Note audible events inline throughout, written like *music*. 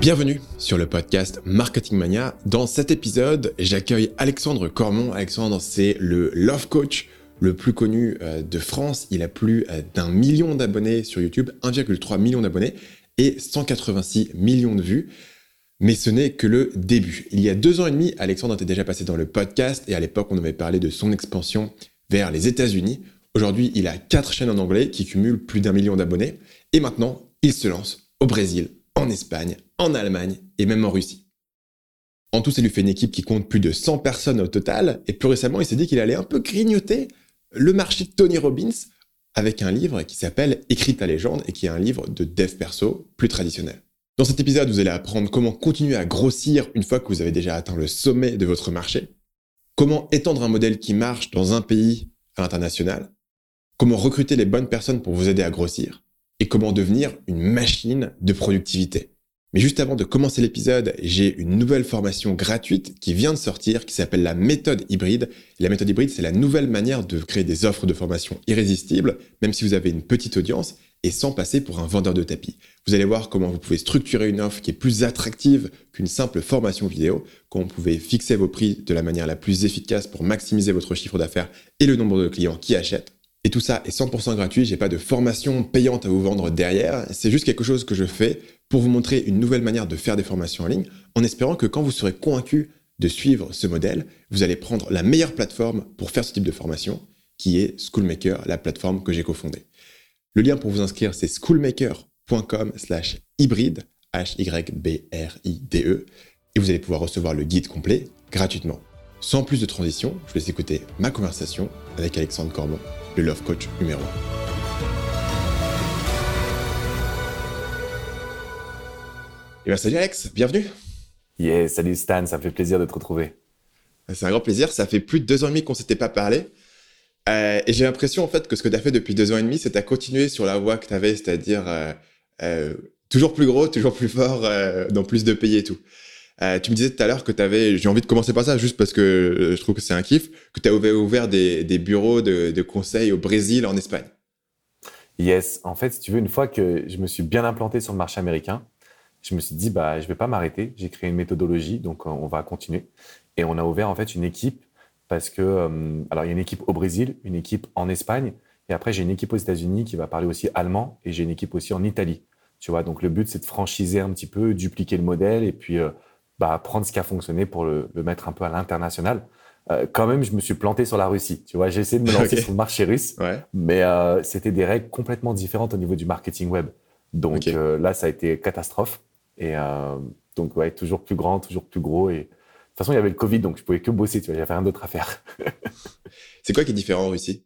Bienvenue sur le podcast Marketing Mania. Dans cet épisode, j'accueille Alexandre Cormon. Alexandre, c'est le Love Coach le plus connu euh, de France. Il a plus euh, d'un million d'abonnés sur YouTube, 1,3 million d'abonnés et 186 millions de vues. Mais ce n'est que le début. Il y a deux ans et demi, Alexandre était déjà passé dans le podcast et à l'époque, on avait parlé de son expansion vers les États-Unis. Aujourd'hui, il a quatre chaînes en anglais qui cumulent plus d'un million d'abonnés. Et maintenant, il se lance au Brésil, en Espagne, en Allemagne et même en Russie. En tout, ça lui fait une équipe qui compte plus de 100 personnes au total. Et plus récemment, il s'est dit qu'il allait un peu grignoter le marché de Tony Robbins avec un livre qui s'appelle Écrit ta légende et qui est un livre de dev perso plus traditionnel. Dans cet épisode, vous allez apprendre comment continuer à grossir une fois que vous avez déjà atteint le sommet de votre marché, comment étendre un modèle qui marche dans un pays à l'international, comment recruter les bonnes personnes pour vous aider à grossir, et comment devenir une machine de productivité. Mais juste avant de commencer l'épisode, j'ai une nouvelle formation gratuite qui vient de sortir qui s'appelle la méthode hybride. la méthode hybride, c'est la nouvelle manière de créer des offres de formation irrésistibles, même si vous avez une petite audience et sans passer pour un vendeur de tapis. Vous allez voir comment vous pouvez structurer une offre qui est plus attractive qu'une simple formation vidéo, comment vous pouvez fixer vos prix de la manière la plus efficace pour maximiser votre chiffre d'affaires et le nombre de clients qui achètent. Et tout ça est 100% gratuit, j'ai pas de formation payante à vous vendre derrière, c'est juste quelque chose que je fais pour vous montrer une nouvelle manière de faire des formations en ligne, en espérant que quand vous serez convaincu de suivre ce modèle, vous allez prendre la meilleure plateforme pour faire ce type de formation, qui est Schoolmaker, la plateforme que j'ai cofondée. Le lien pour vous inscrire, c'est schoolmaker.com slash hybride, H-Y-B-R-I-D-E, et vous allez pouvoir recevoir le guide complet gratuitement. Sans plus de transition, je laisse écouter ma conversation avec Alexandre Corbon le Love Coach numéro 1. Et bien salut Alex, bienvenue. Yeah, salut Stan, ça me fait plaisir de te retrouver. C'est un grand plaisir, ça fait plus de deux ans et demi qu'on s'était pas parlé. Euh, et j'ai l'impression en fait que ce que tu as fait depuis deux ans et demi, c'est à continuer sur la voie que tu avais, c'est-à-dire euh, euh, toujours plus gros, toujours plus fort, dans plus de pays et tout. Euh, tu me disais tout à l'heure que tu avais, j'ai envie de commencer par ça juste parce que euh, je trouve que c'est un kiff, que tu as ouvert, des, bureaux de, de conseil au Brésil, en Espagne. Yes, en fait, si tu veux, une fois que je me suis bien implanté sur le marché américain, je me suis dit, bah, je vais pas m'arrêter. J'ai créé une méthodologie, donc euh, on va continuer. Et on a ouvert en fait une équipe parce que, alors il y a une équipe au Brésil, une équipe en Espagne, et après j'ai une équipe aux États-Unis qui va parler aussi allemand, et j'ai une équipe aussi en Italie. Tu vois, donc le but c'est de franchiser un petit peu, dupliquer le modèle, et puis bah, prendre ce qui a fonctionné pour le, le mettre un peu à l'international. Euh, quand même, je me suis planté sur la Russie. Tu vois, j'ai essayé de me *laughs* lancer sur le marché russe, ouais. mais euh, c'était des règles complètement différentes au niveau du marketing web. Donc euh, là, ça a été catastrophe. Et euh, donc, ouais, toujours plus grand, toujours plus gros. Et de toute façon, il y avait le Covid, donc je pouvais que bosser. Tu vois, j'avais rien d'autre à faire. *laughs* c'est quoi qui est différent en Russie?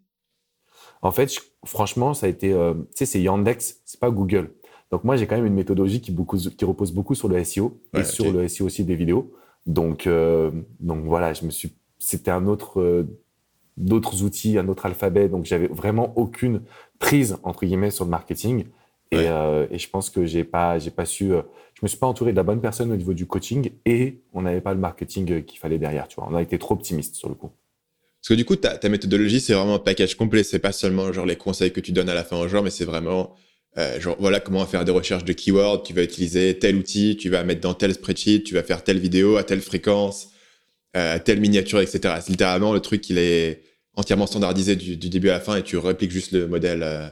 En fait, franchement, ça a été, euh, tu sais, c'est Yandex, c'est pas Google. Donc moi, j'ai quand même une méthodologie qui, beaucoup, qui repose beaucoup sur le SEO et sur le SEO aussi des vidéos. Donc, euh, donc voilà, je me suis, c'était un autre, euh, d'autres outils, un autre alphabet. Donc j'avais vraiment aucune prise entre guillemets sur le marketing. Et, euh, et je pense que j'ai pas, j'ai pas su, euh, je me suis pas entouré de la bonne personne au niveau du coaching et on n'avait pas le marketing qu'il fallait derrière. Tu vois, on a été trop optimiste sur le coup. Parce que du coup, ta, ta méthodologie, c'est vraiment un package complet. C'est pas seulement genre les conseils que tu donnes à la fin au genre, mais c'est vraiment euh, genre, voilà comment faire des recherches de keywords, tu vas utiliser tel outil, tu vas mettre dans tel spreadsheet, tu vas faire telle vidéo à telle fréquence, euh, telle miniature, etc. C'est littéralement le truc, il est entièrement standardisé du, du, début à la fin et tu répliques juste le modèle euh,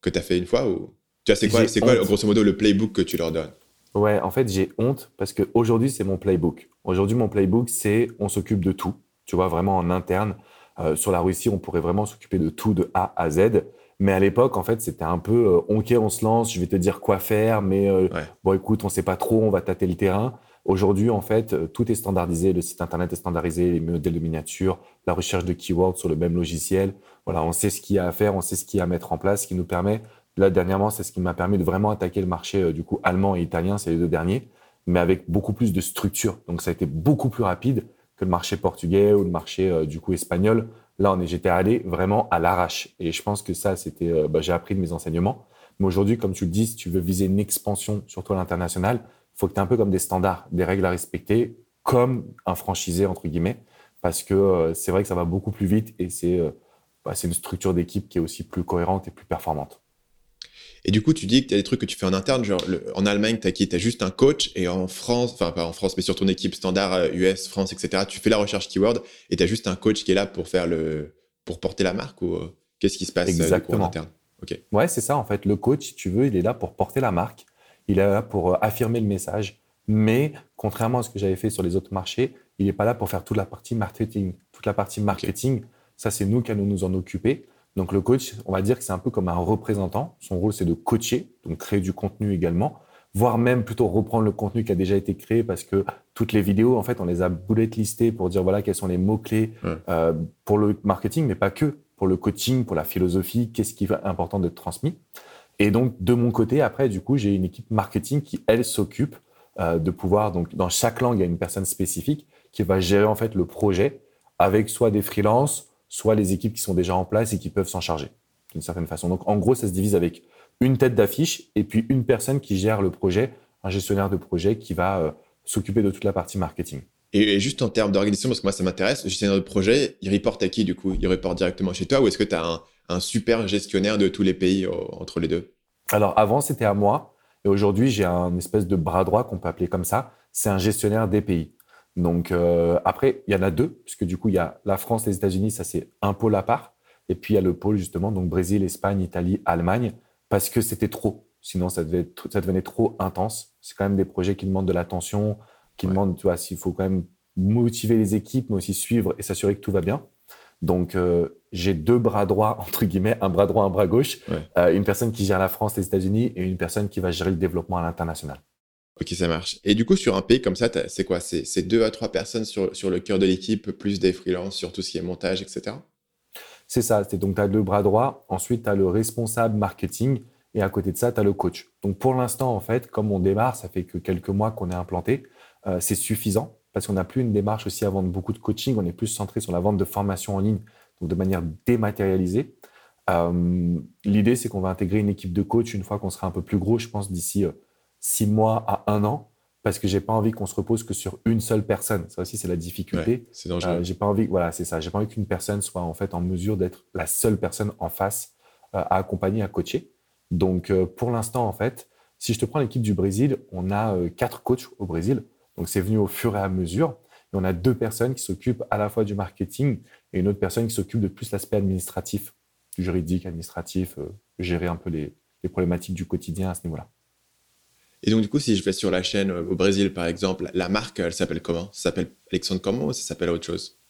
que tu as fait une fois ou tu vois c'est quoi c'est quoi grosso modo le playbook que tu leur donnes? Ouais, en fait, j'ai honte parce que aujourd'hui c'est mon playbook. Aujourd'hui mon playbook c'est on s'occupe de tout. Tu vois vraiment en interne sur la Russie, on pourrait vraiment s'occuper de tout de A à Z. Mais à l'époque, en fait, c'était un peu euh, OK, on se lance, je vais te dire quoi faire, mais euh, bon, écoute, on sait pas trop, on va tâter le terrain. Aujourd'hui, en fait, euh, tout est standardisé, le site internet est standardisé, les modèles de miniature, la recherche de keywords sur le même logiciel. Voilà, on sait ce qu'il y a à faire, on sait ce qu'il y a à mettre en place, ce qui nous permet. Là, dernièrement, c'est ce qui m'a permis de vraiment attaquer le marché du coup allemand et italien, c'est les deux derniers, mais avec beaucoup plus de structure. Donc, ça a été beaucoup plus rapide que le marché portugais ou le marché du coup espagnol Là, on est, j'étais allé vraiment à l'arrache. Et je pense que ça, c'était, euh, bah, j'ai appris de mes enseignements. Mais aujourd'hui, comme tu le dis, si tu veux viser une expansion, surtout à l'international, faut que tu aies un peu comme des standards, des règles à respecter, comme un franchisé, entre guillemets, parce que euh, c'est vrai que ça va beaucoup plus vite et euh, bah, c'est une structure d'équipe qui est aussi plus cohérente et plus performante. Et du coup, tu dis que tu as des trucs que tu fais en interne, genre en Allemagne, tu as qui Tu as juste un coach, et en France, enfin pas en France, mais sur ton équipe standard US, France, etc., tu fais la recherche keyword, et tu as juste un coach qui est là pour faire le pour porter la marque ou qu'est-ce qui se passe Exactement. en interne? Ok. Ouais, c'est ça en fait. Le coach, si tu veux, il est là pour porter la marque, il est là pour affirmer le message, mais contrairement à ce que j'avais fait sur les autres marchés, il n'est pas là pour faire toute la partie marketing. Toute la partie marketing, ça c'est nous qui allons nous en occuper. Donc le coach, on va dire que c'est un peu comme un représentant. Son rôle, c'est de coacher, donc créer du contenu également, voire même plutôt reprendre le contenu qui a déjà été créé parce que toutes les vidéos, en fait, on les a bullet listées pour dire voilà quels sont les mots-clés euh, pour le marketing, mais pas que, pour le coaching, pour la philosophie, qu'est-ce qui est important d'être transmis. Et donc, de mon côté, après, du coup, j'ai une équipe marketing qui, elle, s'occupe euh, de pouvoir, donc, dans chaque langue, il y a une personne spécifique qui va gérer, en fait, le projet avec soit des freelances, soit les équipes qui sont déjà en place et qui peuvent s'en charger d'une certaine façon. Donc en gros, ça se divise avec une tête d'affiche et puis une personne qui gère le projet, un gestionnaire de projet qui va euh, s'occuper de toute la partie marketing. Et, juste en termes d'organisation, parce que moi ça m'intéresse, le gestionnaire de projet, il reporte à qui du coup? Il reporte directement chez toi ou est-ce que tu as un, super gestionnaire de tous les pays entre les deux? Alors avant c'était à moi et aujourd'hui j'ai un espèce de bras droit qu'on peut appeler comme ça, c'est un gestionnaire des pays. Donc euh, après, il y en a deux, puisque du coup, il y a la France, les États-Unis, ça c'est un pôle à part. Et puis il y a le pôle justement, donc Brésil, Espagne, Italie, Allemagne, parce que c'était trop. Sinon, ça, devait, ça devenait trop intense. C'est quand même des projets qui demandent de l'attention, qui demandent, tu vois, s'il faut quand même motiver les équipes, mais aussi suivre et s'assurer que tout va bien. Donc, euh, j'ai deux bras droits, *laughs* entre guillemets, un bras droit, un bras gauche. Euh, une personne qui gère la France, les États-Unis et une personne qui va gérer le développement à l'international. Ok, ça marche. Et du coup, sur un pays comme ça, c'est quoi? C'est deux à trois personnes sur, sur le cœur de l'équipe, plus des freelances sur tout ce qui est montage, etc. C'est ça. Donc, tu as le bras droit. Ensuite, tu as le responsable marketing. Et à côté de ça, tu as le coach. Donc, pour l'instant, en fait, comme on démarre, ça fait que quelques mois qu'on est implanté, euh, c'est suffisant parce qu'on n'a plus une démarche aussi à vendre beaucoup de coaching. On est plus centré sur la vente de formation en ligne, donc de manière dématérialisée. Euh, l'idée, c'est qu'on va intégrer une équipe de coach une fois qu'on sera un peu plus gros, je pense, d'ici euh, six mois à un an parce que j'ai pas envie qu'on se repose que sur une seule personne. Ça aussi, c'est la difficulté. c'est dangereux. Euh, j'ai pas envie, voilà, c'est ça. J'ai pas envie qu'une personne soit en fait en mesure d'être la seule personne en face euh, à accompagner, à coacher. Donc, euh, pour l'instant, en fait, si je te prends l'équipe du Brésil, on a quatre coachs au Brésil. Donc, c'est venu au fur et à mesure. Et on a deux personnes qui s'occupent à la fois du marketing et une autre personne qui s'occupe de plus l'aspect administratif, juridique, administratif, gérer un peu les problématiques du quotidien à ce niveau-là. Et donc, du coup, si je vais sur la chaîne euh, au Brésil, par exemple, la marque, elle s'appelle comment? Ça s'appelle Alexandre comment ou ça s'appelle autre chose?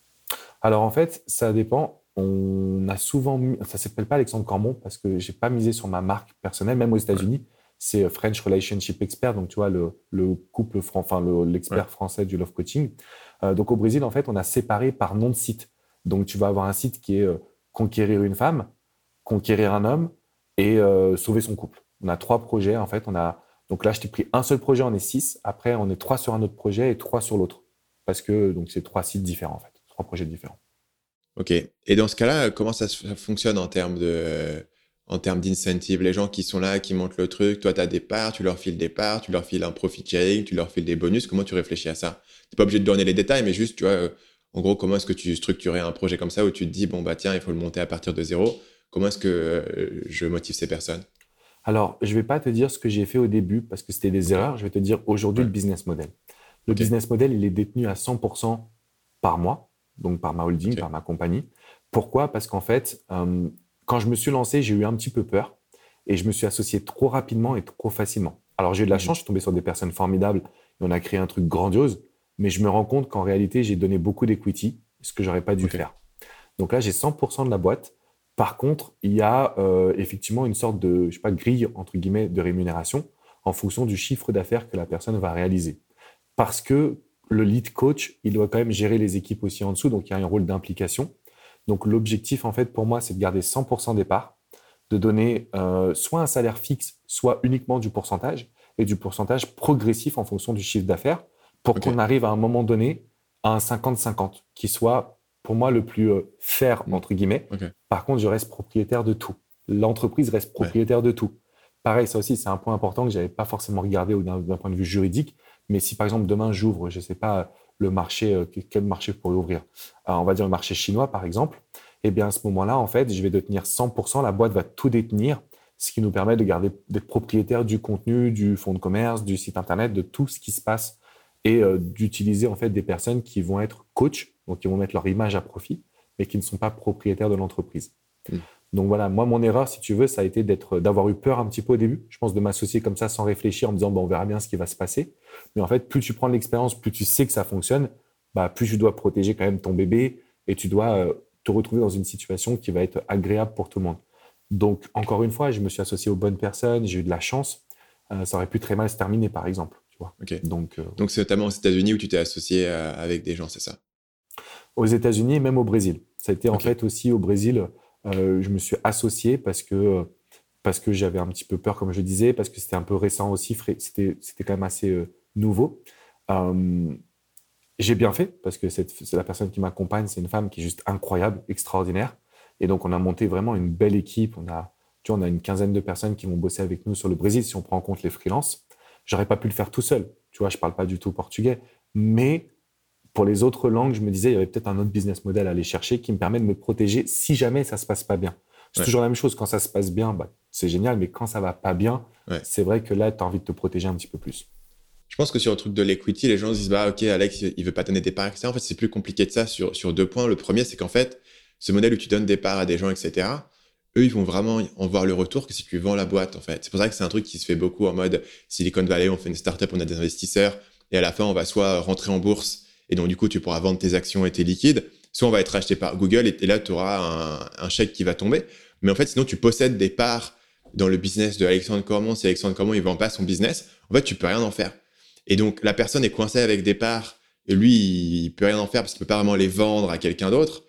Alors, en fait, ça dépend. On a souvent mis, ça s'appelle pas Alexandre Cormon parce que j'ai pas misé sur ma marque personnelle, même aux États-Unis. C'est euh, French Relationship Expert, donc tu vois, le, couple, enfin, l'expert français du love coaching. Euh, donc, au Brésil, en fait, on a séparé par nom de site. Donc, tu vas avoir un site qui est Conquérir une femme, Conquérir un homme et Sauver son couple. On a trois projets, en fait. On a donc là, je t'ai pris un seul projet, on est six. Après, on est trois sur un autre projet et trois sur l'autre. Parce que donc c'est trois sites différents, en fait. Trois projets différents. OK. Et dans ce cas-là, comment ça, fonctionne en termes d'incentive? Les gens qui sont là, qui montent le truc, toi, tu as des parts, tu leur files des parts, tu leur files un profit sharing, tu leur files des bonus. Comment tu réfléchis à ça? Tu pas obligé de donner les détails, mais juste, tu vois, euh, en gros, comment est-ce que tu structurais un projet comme ça où tu te dis, bon, bah tiens, il faut le monter à partir de zéro. Comment est-ce que euh, je motive ces personnes? Alors, je ne vais pas te dire ce que j'ai fait au début parce que c'était des erreurs. Je vais te dire aujourd'hui le business model. Le business model, il est détenu à 100% par moi, donc par ma holding, par ma compagnie. Pourquoi? Parce qu'en fait, euh, quand je me suis lancé, j'ai eu un petit peu peur et je me suis associé trop rapidement et trop facilement. Alors, j'ai eu de la mhm. chance, je suis tombé sur des personnes formidables et on a créé un truc grandiose, mais je me rends compte qu'en réalité, j'ai donné beaucoup d'equity, ce que j'aurais pas dû faire. Donc là, j'ai 100% de la boîte par contre, il y a euh, effectivement une sorte de, je sais pas, grille entre guillemets de rémunération en fonction du chiffre d'affaires que la personne va réaliser. Parce que le lead coach, il doit quand même gérer les équipes aussi en dessous, donc il y a un rôle d'implication. Donc l'objectif, en fait, pour moi, c'est de garder 100% des parts, de donner euh, soit un salaire fixe, soit uniquement du pourcentage, et du pourcentage progressif en fonction du chiffre d'affaires, pour qu'on arrive à un moment donné à un 50-50, qui soit pour moi le plus euh, fair, entre guillemets. Par contre, je reste propriétaire de tout. L'entreprise reste propriétaire de tout. Pareil, ça aussi, c'est un point important que je n'avais pas forcément regardé d'un point de vue juridique. Mais si par exemple demain j'ouvre, je ne sais pas, le marché, euh, quel marché je pourrais ouvrir euh, On va dire le marché chinois, par exemple. Eh bien, à ce moment-là, en fait, je vais détenir 100%, la boîte va tout détenir, ce qui nous permet de garder d'être propriétaire du contenu, du fonds de commerce, du site internet, de tout ce qui se passe et euh, d'utiliser en fait des personnes qui vont être coach, donc qui vont mettre leur image à profit, mais qui ne sont pas propriétaires de l'entreprise. Mm. Donc voilà, moi mon erreur, si tu veux, ça a été d'être, d'avoir eu peur un petit peu au début. Je pense de m'associer comme ça sans réfléchir en me disant bon, on verra bien ce qui va se passer. Mais en fait, plus tu prends l'expérience, plus tu sais que ça fonctionne, bah plus tu dois protéger quand même ton bébé et tu dois euh, te retrouver dans une situation qui va être agréable pour tout le monde. Donc encore une fois, je me suis associé aux bonnes personnes, j'ai eu de la chance. Euh, ça aurait pu très mal se terminer, par exemple. Donc, euh, Donc c'est notamment aux États-Unis où tu t'es associé avec des gens, c'est ça? Aux États-Unis et même au Brésil. Ça a été en fait aussi au Brésil, euh, je me suis associé parce que, parce que j'avais un petit peu peur, comme je disais, parce que c'était un peu récent aussi, c'était, quand même assez nouveau. j'ai bien fait parce que c'est la personne qui m'accompagne, c'est une femme qui est juste incroyable, extraordinaire. Et donc, on a monté vraiment une belle équipe. On a, tu vois, on a une quinzaine de personnes qui vont bosser avec nous sur le Brésil si on prend en compte les freelances. J'aurais pas pu le faire tout seul. Tu vois, je parle pas du tout portugais. Mais pour les autres langues, je me disais, il y avait peut-être un autre business model à aller chercher qui me permet de me protéger si jamais ça se passe pas bien. C'est toujours la même chose. Quand ça se passe bien, bah, c'est génial. Mais quand ça va pas bien, c'est vrai que là, tu as envie de te protéger un petit peu plus. Je pense que sur le truc de l'equity, les gens se disent, bah, OK, Alex, il veut pas donner des parts, etc. En fait, c'est plus compliqué de ça sur, sur deux points. Le premier, c'est qu'en fait, ce modèle où tu donnes des parts à des gens, etc., eux, ils vont vraiment en voir le retour que si tu vends la boîte, en fait. C'est pour ça que c'est un truc qui se fait beaucoup en mode Silicon Valley, on fait une startup, on a des investisseurs, et à la fin, on va soit rentrer en bourse, et donc du coup, tu pourras vendre tes actions et tes liquides, soit on va être acheté par Google, et, là, tu auras un, chèque qui va tomber. Mais en fait, sinon, tu possèdes des parts dans le business de Alexandre Cormon. Si Alexandre Cormon, il vend pas son business, en fait, tu peux rien en faire. Et donc, la personne est coincée avec des parts, et lui, il peut rien en faire parce qu'il peut pas vraiment les vendre à quelqu'un d'autre.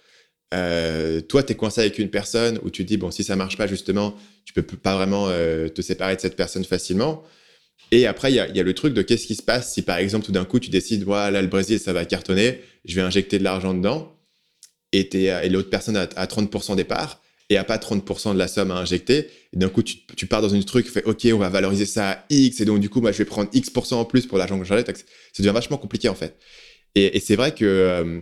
Euh, toi, tu es coincé avec une personne où tu te dis, bon, si ça marche pas, justement, tu peux pas vraiment euh, te séparer de cette personne facilement. Et après, il y a, a, le truc de qu'est-ce qui se passe si, par exemple, tout d'un coup, tu décides, voilà, le Brésil, ça va cartonner, je vais injecter de l'argent dedans, et, l'autre personne a, 30% des parts, et a pas 30% de la somme à injecter. Et d'un coup, tu, pars dans une truc, fais, OK, on va valoriser ça à X, et donc, du coup, moi, je vais prendre X% en plus pour l'argent que j'injecte. Ça devient vachement compliqué, en fait. Et, c'est vrai que euh,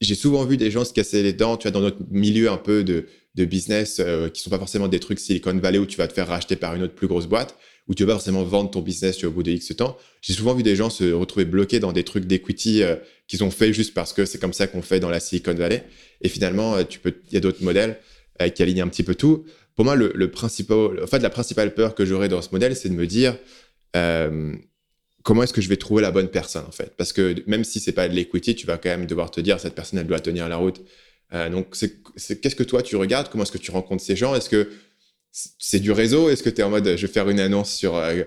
j'ai souvent vu des gens se casser les dents, tu vois, dans notre milieu un peu de, de business euh, qui sont pas forcément des trucs Silicon Valley où tu vas te faire racheter par une autre plus grosse boîte, où tu vas pas forcément vendre ton business au bout de X temps. J'ai souvent vu des gens se retrouver bloqués dans des trucs d'equity euh, qu'ils ont fait juste parce que c'est comme ça qu'on fait dans la Silicon Valley. Et finalement, euh, tu peux, il y a d'autres modèles euh, qui alignent un petit peu tout. Pour moi, le, principal, en fait, la principale peur que j'aurais dans ce modèle, c'est de me dire, comment est-ce que je vais trouver la bonne personne en fait? Parce que même si c'est pas de l'equity, tu vas quand même devoir te dire cette personne elle doit tenir la route. Donc qu'est-ce que toi tu regardes? Comment est-ce que tu rencontres ces gens? Est-ce que c'est du réseau? Est-ce que tu es en mode je vais faire une annonce sur euh,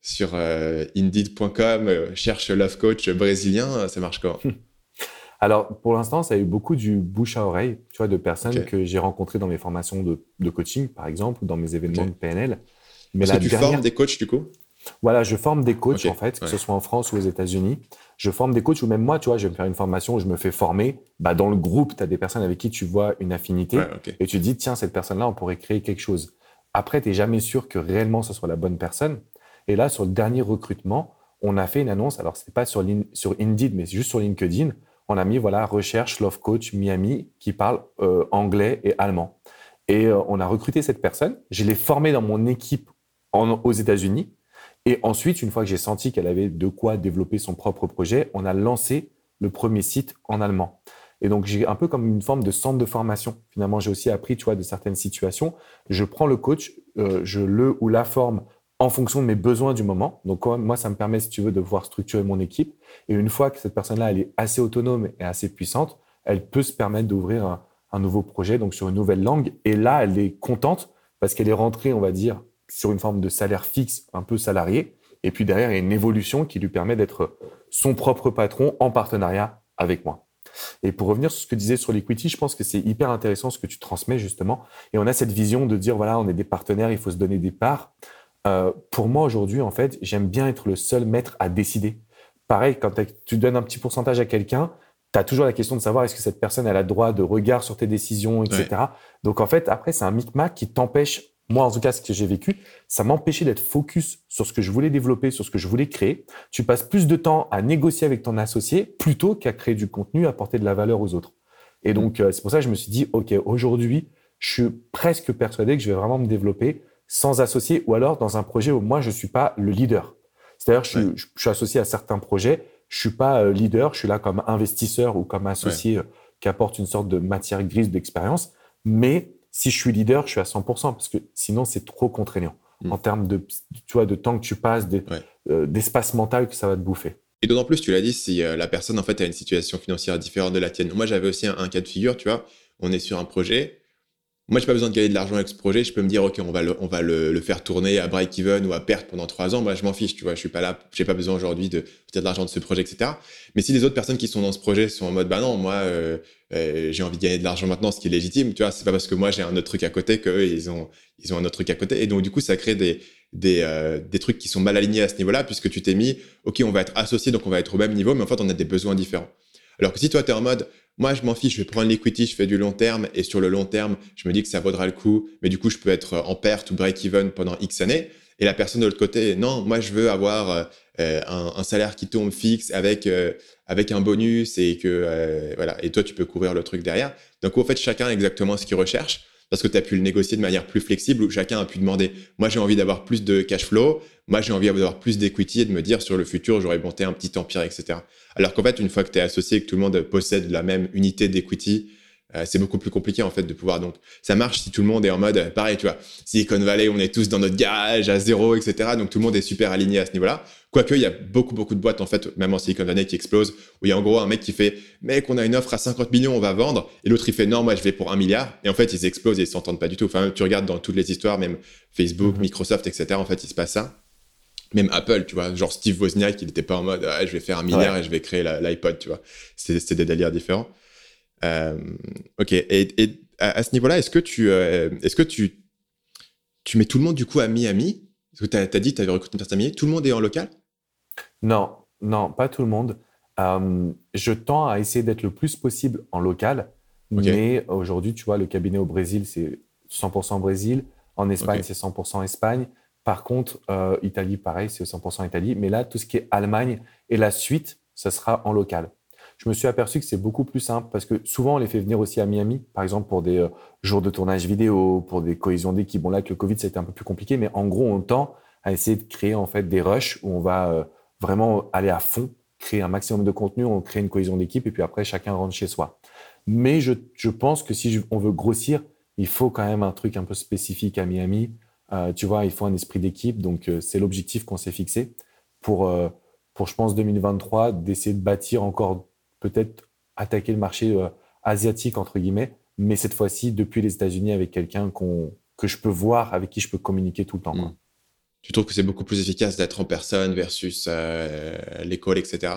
sur euh, Indeed.com, cherche love coach brésilien, ça marche comment? *laughs* Alors, pour l'instant, ça a eu beaucoup du bouche à oreille, tu vois, de personnes que j'ai rencontrées dans mes formations de, de, coaching, par exemple, ou dans mes événements de PNL. Mais que tu formes des coachs, du coup? Voilà, je forme des coachs, en fait, que ce soit en France ou aux États-Unis. Je forme des coachs, ou même moi, tu vois, je vais me faire une formation où je me fais former. Bah, dans le groupe, tu as des personnes avec qui tu vois une affinité. Et tu dis, tiens, cette personne-là, on pourrait créer quelque chose. Après, tu n'es jamais sûr que réellement ce soit la bonne personne. Et là, sur le dernier recrutement, on a fait une annonce. Alors, ce n'est pas sur, sur Indeed, mais juste sur LinkedIn. On a mis, voilà, recherche Love Coach Miami qui parle euh, anglais et allemand. Et euh, on a recruté cette personne. Je l'ai formée dans mon équipe aux États-Unis. Et ensuite, une fois que j'ai senti qu'elle avait de quoi développer son propre projet, on a lancé le premier site en allemand. Et donc, j'ai un peu comme une forme de centre de formation. Finalement, j'ai aussi appris, tu vois, de certaines situations. Je prends le coach, euh, je le ou la forme en fonction de mes besoins du moment. Donc, moi, ça me permet, si tu veux, de voir structurer mon équipe. Et une fois que cette personne-là, elle est assez autonome et assez puissante, elle peut se permettre d'ouvrir un, un nouveau projet, donc sur une nouvelle langue. Et là, elle est contente parce qu'elle est rentrée, on va dire, sur une forme de salaire fixe, un peu salarié. Et puis derrière, il y a une évolution qui lui permet d'être son propre patron en partenariat avec moi. Et pour revenir sur ce que tu disais sur l'equity, je pense que c'est hyper intéressant ce que tu transmets justement. Et on a cette vision de dire, voilà, on est des partenaires, il faut se donner des parts. Euh, pour moi aujourd'hui, en fait, j'aime bien être le seul maître à décider. Pareil, quand tu donnes un petit pourcentage à quelqu'un, tu as toujours la question de savoir est-ce que cette personne elle a le droit de regard sur tes décisions, etc. Donc en fait, après, c'est un micmac qui t'empêche moi, en tout cas, ce que j'ai vécu, ça m'empêchait d'être focus sur ce que je voulais développer, sur ce que je voulais créer. Tu passes plus de temps à négocier avec ton associé plutôt qu'à créer du contenu, apporter de la valeur aux autres. Et donc, euh, c'est pour ça que je me suis dit, OK, aujourd'hui, je suis presque persuadé que je vais vraiment me développer sans associer ou alors dans un projet où moi, je ne suis pas le leader. C'est-à-dire, je, je, suis associé à certains projets, je suis pas euh, leader, je suis là comme investisseur ou comme associé euh, qui apporte une sorte de matière grise d'expérience. Mais si je suis leader, je suis à 100% parce que sinon, c'est trop contraignant mm. en termes de, tu vois, de temps que tu passes, euh, d'espace mental que ça va te bouffer. Et d'autant plus, tu l'as dit, si la personne en fait a une situation financière différente de la tienne. Moi, j'avais aussi un, cas de figure, tu vois. On est sur un projet, moi, j'ai pas besoin de gagner de l'argent avec ce projet. Je peux me dire, OK, on va le, on va le, faire tourner à break-even ou à perte pendant trois ans. Moi, je m'en fiche, tu vois. Je suis pas là, j'ai pas besoin aujourd'hui de de l'argent de ce projet, etc. Mais si les autres personnes qui sont dans ce projet sont en mode, bah non, moi, euh, euh, j'ai envie de gagner de l'argent maintenant, ce qui est légitime, tu vois. C'est pas parce que moi j'ai un autre truc à côté qu'eux, ils ont, ils ont un autre truc à côté. Et donc, du coup, ça crée des, des, euh, des trucs qui sont mal alignés à ce niveau-là, puisque tu t'es mis, OK, on va être associés, donc on va être au même niveau, mais en fait, on a des besoins différents. Alors que si toi, tu es en mode, moi, je m'en fiche, je vais prendre l'equity, je fais du long terme, et sur le long terme, je me dis que ça vaudra le coup, mais du coup, je peux être en perte ou break-even pendant X années. Et la personne de l'autre côté, non, moi, je veux avoir euh, un, salaire qui tombe fixe avec euh, avec un bonus et que euh, voilà. Et toi, tu peux couvrir le truc derrière. Donc, en fait, chacun exactement ce qu'il recherche parce que tu as pu le négocier de manière plus flexible où chacun a pu demander moi j'ai envie d'avoir plus de cash flow, moi j'ai envie d'avoir plus d'equity et de me dire sur le futur j'aurais monté un petit empire, etc. Alors qu'en fait, une fois que tu es associé et que tout le monde possède la même unité d'equity, euh, c'est beaucoup plus compliqué en fait de pouvoir donc ça marche si tout le monde est en mode euh, pareil tu vois Silicon Valley on est tous dans notre garage à zéro etc donc tout le monde est super aligné à ce niveau là quoique il y a beaucoup beaucoup de boîtes en fait même en Silicon Valley qui explosent où il y a en gros un mec qui fait mec on a une offre à 50 millions on va vendre et l'autre il fait non moi je vais pour un milliard et en fait ils explosent et ils s'entendent pas du tout enfin tu regardes dans toutes les histoires même Facebook mm-hmm. Microsoft etc en fait il se passe ça même Apple, tu vois, genre Steve Wozniak, il n'était pas en mode ah, je vais faire un milliard et je vais créer l'iPod, tu vois. C'était des délires différents. Euh, ok, et, à, ce niveau-là, est-ce que tu, euh, est-ce que tu, tu mets tout le monde du coup à Miami? Parce que tu as, dit que tu avais recruté une personne à Miami. Tout le monde est en local? Non, non, pas tout le monde. Euh, je tends à essayer d'être le plus possible en local. Mais aujourd'hui, tu vois, le cabinet au Brésil, c'est 100% Brésil. En Espagne, c'est 100% Espagne. Par contre, euh, Italie, pareil, c'est 100% Italie. Mais là, tout ce qui est Allemagne et la suite, ça sera en local. Je me suis aperçu que c'est beaucoup plus simple parce que souvent, on les fait venir aussi à Miami, par exemple pour des euh, jours de tournage vidéo, pour des cohésions d'équipe. Bon, là, avec le Covid, ça a été un peu plus compliqué, mais en gros, on tend à essayer de créer en fait des rushs où on va euh, vraiment aller à fond, créer un maximum de contenu, on crée une cohésion d'équipe et puis après, chacun rentre chez soi. Mais je, pense que si on veut grossir, il faut quand même un truc un peu spécifique à Miami euh, tu vois, il faut un esprit d'équipe. Donc, c'est l'objectif qu'on s'est fixé pour, pour, je pense, 2023, d'essayer de bâtir encore, peut-être attaquer le marché asiatique, entre guillemets, mais cette fois-ci depuis les États-Unis avec quelqu'un que je peux voir, avec qui je peux communiquer tout le temps. Hmm. Tu trouves que c'est beaucoup plus efficace d'être en personne versus l'école, etc.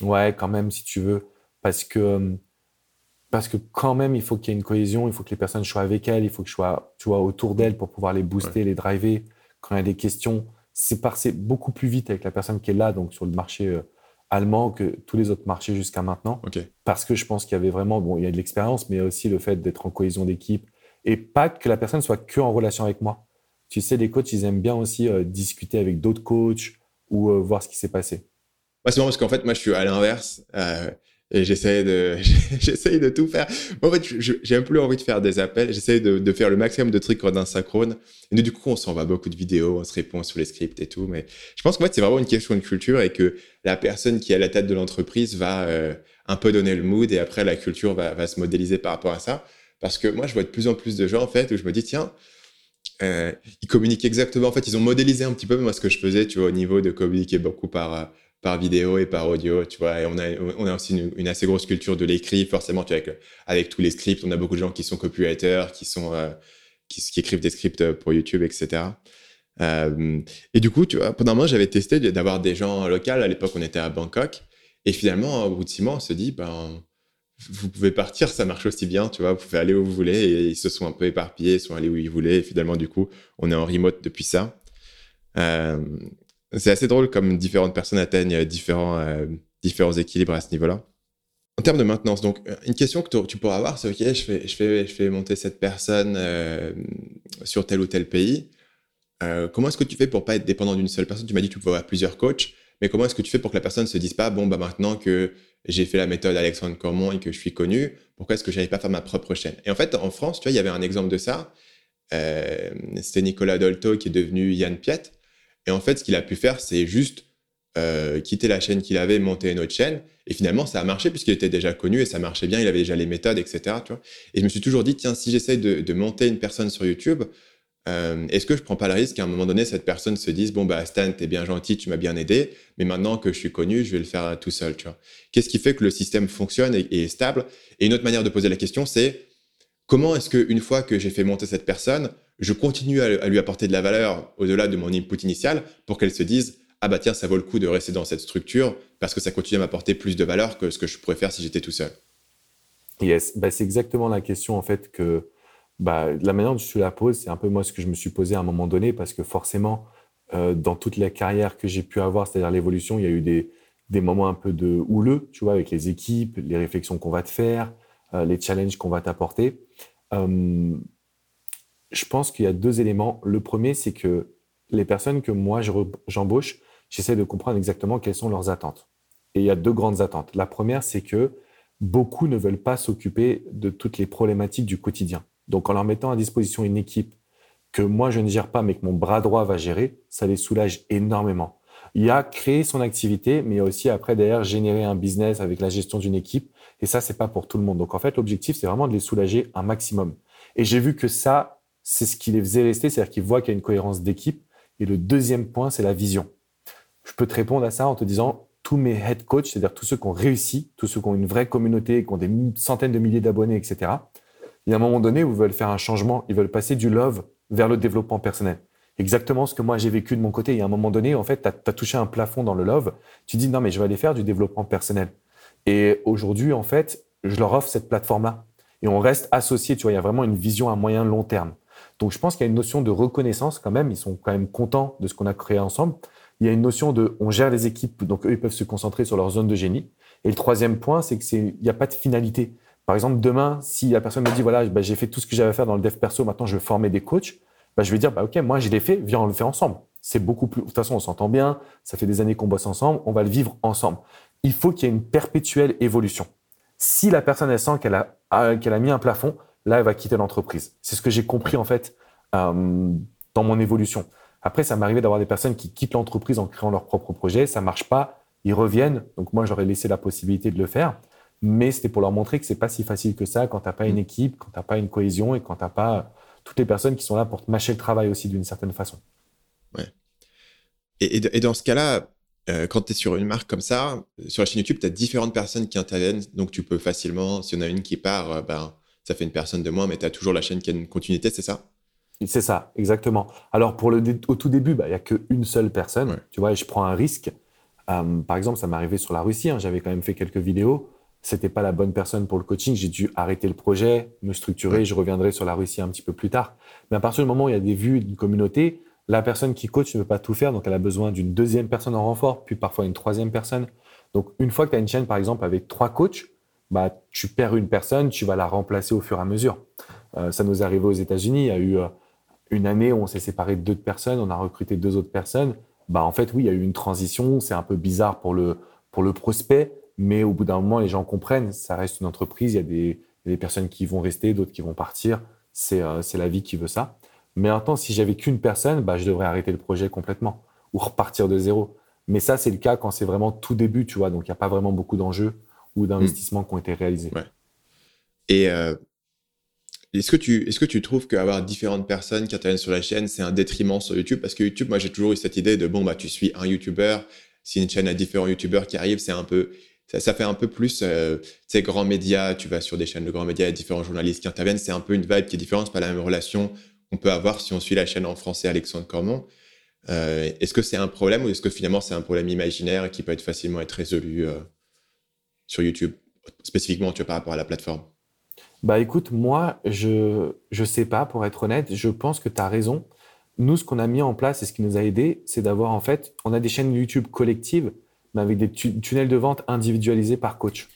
Ouais, quand même, si tu veux. Parce que parce que quand même, il faut qu'il y ait une cohésion, il faut que les personnes soient avec elles, il faut que je sois tu vois, autour d'elles pour pouvoir les booster, les driver. Quand il y a des questions, c'est beaucoup plus vite avec la personne qui est là, donc sur le marché euh, allemand, que tous les autres marchés jusqu'à maintenant. Parce que je pense qu'il y avait vraiment, bon, il y a de l'expérience, mais il y a aussi le fait d'être en cohésion d'équipe et pas que la personne soit que en relation avec moi. Tu sais, les coachs, ils aiment bien aussi euh, discuter avec d'autres coachs ou euh, voir ce qui s'est passé. c'est marrant parce qu'en fait, moi, je suis à l'inverse et j'essaie de *laughs* j'essaye de tout faire. en fait, j'ai un peu envie de faire des appels. J'essaie de, de, faire le maximum de trucs en synchrone. Et du coup, on s'en va beaucoup de vidéos, on se répond sur les scripts et tout. Mais je pense qu'en fait, c'est vraiment une question de culture et que la personne qui est à la tête de l'entreprise va euh, un peu donner le mood et après la culture va, va se modéliser par rapport à ça. Parce que moi, je vois de plus en plus de gens en fait où je me dis tiens. Euh, ils communiquent exactement. En fait, ils ont modélisé un petit peu moi ce que je faisais, tu vois, au niveau de communiquer beaucoup par euh, par vidéo et par audio, tu vois. Et on a, on a aussi une, assez grosse culture de l'écrit, forcément, tu vois, avec, avec, tous les scripts. On a beaucoup de gens qui sont copywriters, qui sont, euh, qui, écrivent des scripts pour YouTube, etc. Euh, et du coup, tu vois, pendant un moment, j'avais testé d'avoir des gens locaux. À l'époque, on était à Bangkok. Et finalement, au bout de six mois, on se dit, ben, vous pouvez partir, ça marche aussi bien, tu vois, vous pouvez aller où vous voulez. Et ils se sont un peu éparpillés, ils sont allés où ils voulaient. Et finalement, du coup, on est en remote depuis ça. Euh, c'est assez drôle comme différentes personnes atteignent différents, euh, différents équilibres à ce niveau-là. En termes de maintenance, donc une question que tu pourras avoir, c'est ok, je fais, je fais, je fais monter cette personne euh, sur tel ou tel pays. Euh, comment est-ce que tu fais pour pas être dépendant d'une seule personne? Tu m'as dit que tu pouvais avoir plusieurs coachs, mais comment est-ce que tu fais pour que la personne se dise pas, bon, bah maintenant que j'ai fait la méthode Alexandre Cormont et que je suis connu, pourquoi est-ce que j'arrive pas à faire ma propre chaîne? Et en fait, en France, tu vois, il y avait un exemple de ça. Euh, c'était Nicolas Dolto qui est devenu Yann Piet. Et en fait, ce qu'il a pu faire, c'est juste euh, quitter la chaîne qu'il avait, monter une autre chaîne. Et finalement, ça a marché puisqu'il était déjà connu et ça marchait bien. Il avait déjà les méthodes, etc. Et je me suis toujours dit, tiens, si j'essaye de, monter une personne sur YouTube, euh, est-ce que je prends pas le risque qu'à un moment donné, cette personne se dise, bon, bah, Stan, t'es bien gentil, tu m'as bien aidé, mais maintenant que je suis connu, je vais le faire tout seul. Qu'est-ce qui fait que le système fonctionne et, et est stable? Et une autre manière de poser la question, c'est comment est-ce qu'une fois que j'ai fait monter cette personne, je continue à, lui apporter de la valeur au-delà de mon input initial pour qu'elle se dise ah bah tiens ça vaut le coup de rester dans cette structure parce que ça continue à m'apporter plus de valeur que ce que je pourrais faire si j'étais tout seul. Yes, bah, c'est exactement la question en fait que bah, la manière dont tu la poses, c'est un peu moi ce que je me suis posé à un moment donné parce que forcément euh, dans toute la carrière que j'ai pu avoir, c'est-à-dire l'évolution, il y a eu des, des moments un peu de houleux, tu vois, avec les équipes, les réflexions qu'on va te faire, euh, les challenges qu'on va t'apporter. Je pense qu'il y a deux éléments. Le premier, c'est que les personnes que moi j'embauche, j'essaie de comprendre exactement quelles sont leurs attentes. Et il y a deux grandes attentes. La première, c'est que beaucoup ne veulent pas s'occuper de toutes les problématiques du quotidien. Donc en leur mettant à disposition une équipe que moi je ne gère pas mais que mon bras droit va gérer, ça les soulage énormément. Il y a créer son activité, mais il y a aussi après derrière générer un business avec la gestion d'une équipe. Et ça, c'est pas pour tout le monde. Donc en fait, l'objectif, c'est vraiment de les soulager un maximum. Et j'ai vu que ça, c'est ce qui les faisait rester, c'est-à-dire qu'ils voient qu'il y a une cohérence d'équipe. Et le deuxième point, c'est la vision. Je peux te répondre à ça en te disant, tous mes head coachs, c'est-à-dire tous ceux qui ont réussi, tous ceux qui ont une vraie communauté, qui ont des centaines de milliers d'abonnés, etc., il y a un moment donné où ils veulent faire un changement, ils veulent passer du love vers le développement personnel. Exactement ce que moi j'ai vécu de mon côté. Il y a un moment donné, en fait, tu as, touché un plafond dans le love. Tu dis, non, mais je vais aller faire du développement personnel. Et aujourd'hui, en fait, je leur offre cette plateforme-là. Et on reste associés, tu vois, il y a vraiment une vision à moyen long terme. Donc je pense qu'il y a une notion de reconnaissance quand même. Ils sont quand même contents de ce qu'on a créé ensemble. Il y a une notion de on gère les équipes, donc eux ils peuvent se concentrer sur leur zone de génie. Et le troisième point, c'est que c'est il n'y a pas de finalité. Par exemple, demain, si la personne me dit voilà, bah, j'ai fait tout ce que j'avais à faire dans le dev perso, maintenant je veux former des coachs, bah, je vais dire bah ok, moi je l'ai fait, viens on le fait ensemble. C'est beaucoup plus. De toute façon, on s'entend bien. Ça fait des années qu'on bosse ensemble. On va le vivre ensemble. Il faut qu'il y ait une perpétuelle évolution. Si la personne elle sent qu'elle a qu'elle a mis un plafond, là, elle va quitter l'entreprise. C'est ce que j'ai compris, en fait, euh, dans mon évolution. Après, ça m'est arrivé d'avoir des personnes qui quittent l'entreprise en créant leur propre projet. Ça marche pas. Ils reviennent. Donc, moi, j'aurais laissé la possibilité de le faire. Mais c'était pour leur montrer que c'est pas si facile que ça quand tu n'as pas une mm. équipe, quand tu n'as pas une cohésion et quand tu n'as pas toutes les personnes qui sont là pour te mâcher le travail aussi d'une certaine façon. Ouais. Et, dans ce cas-là, euh, quand tu es sur une marque comme ça, sur la chaîne YouTube, tu as différentes personnes qui interviennent. Donc, tu peux facilement, si on a une qui part, euh, ben, ça fait une personne de moins, mais tu as toujours la chaîne qui a une continuité, c'est ça? C'est ça, exactement. Alors, pour le au tout début, bah, il y n'y a qu'une seule personne, tu vois, et je prends un risque. Euh, par exemple, ça m'est arrivé sur la Russie, hein, j'avais quand même fait quelques vidéos. C'était pas la bonne personne pour le coaching. J'ai dû arrêter le projet, me structurer. Je reviendrai sur la Russie un petit peu plus tard. Mais à partir du moment où il y a des vues d'une communauté, la personne qui coach ne peut pas tout faire, donc elle a besoin d'une deuxième personne en renfort, puis parfois une troisième personne. Donc une fois que tu as une chaîne, par exemple, avec trois coachs, bah, tu perds une personne, tu vas la remplacer au fur et à mesure. Euh, ça nous est arrivé aux États-Unis. Il y a eu euh, une année où on s'est séparé de deux personnes, on a recruté deux autres personnes. Bah, en fait, oui, il y a eu une transition. C'est un peu bizarre pour le, pour le prospect, mais au bout d'un moment, les gens comprennent. Ça reste une entreprise. Il y a des, des personnes qui vont rester, d'autres qui vont partir. C'est euh, la vie qui veut ça. Mais en temps, si j'avais qu'une personne, bah, je devrais arrêter le projet complètement ou repartir de zéro. Mais ça, c'est le cas quand c'est vraiment tout début, tu vois. Donc, il n'y a pas vraiment beaucoup d'enjeux d'investissements qui ont été réalisés. Et euh, est-ce que, tu, est-ce que tu trouves qu'avoir différentes personnes qui interviennent sur la chaîne, c'est un détriment sur YouTube? Parce que YouTube, moi, j'ai toujours eu cette idée de bon, bah, tu suis un YouTuber. Si une chaîne a différents YouTubers qui arrivent, c'est un peu. Ça, fait un peu plus, euh, tu grands médias, tu vas sur des chaînes de grands médias, différents journalistes qui interviennent, c'est un peu une vibe qui est différente, c'est pas la même relation qu'on peut avoir si on suit la chaîne en français Alexandre Cormont. Euh, est-ce que c'est un problème ou est-ce que finalement c'est un problème imaginaire qui peut être facilement être résolu sur YouTube, spécifiquement tu vois, par rapport à la plateforme? Bah écoute, moi, je ne sais pas, pour être honnête. Je pense que tu as raison. Nous, ce qu'on a mis en place et ce qui nous a aidé, c'est d'avoir en fait, on a des chaînes YouTube collectives, mais avec des tunnels de vente individualisés par coach.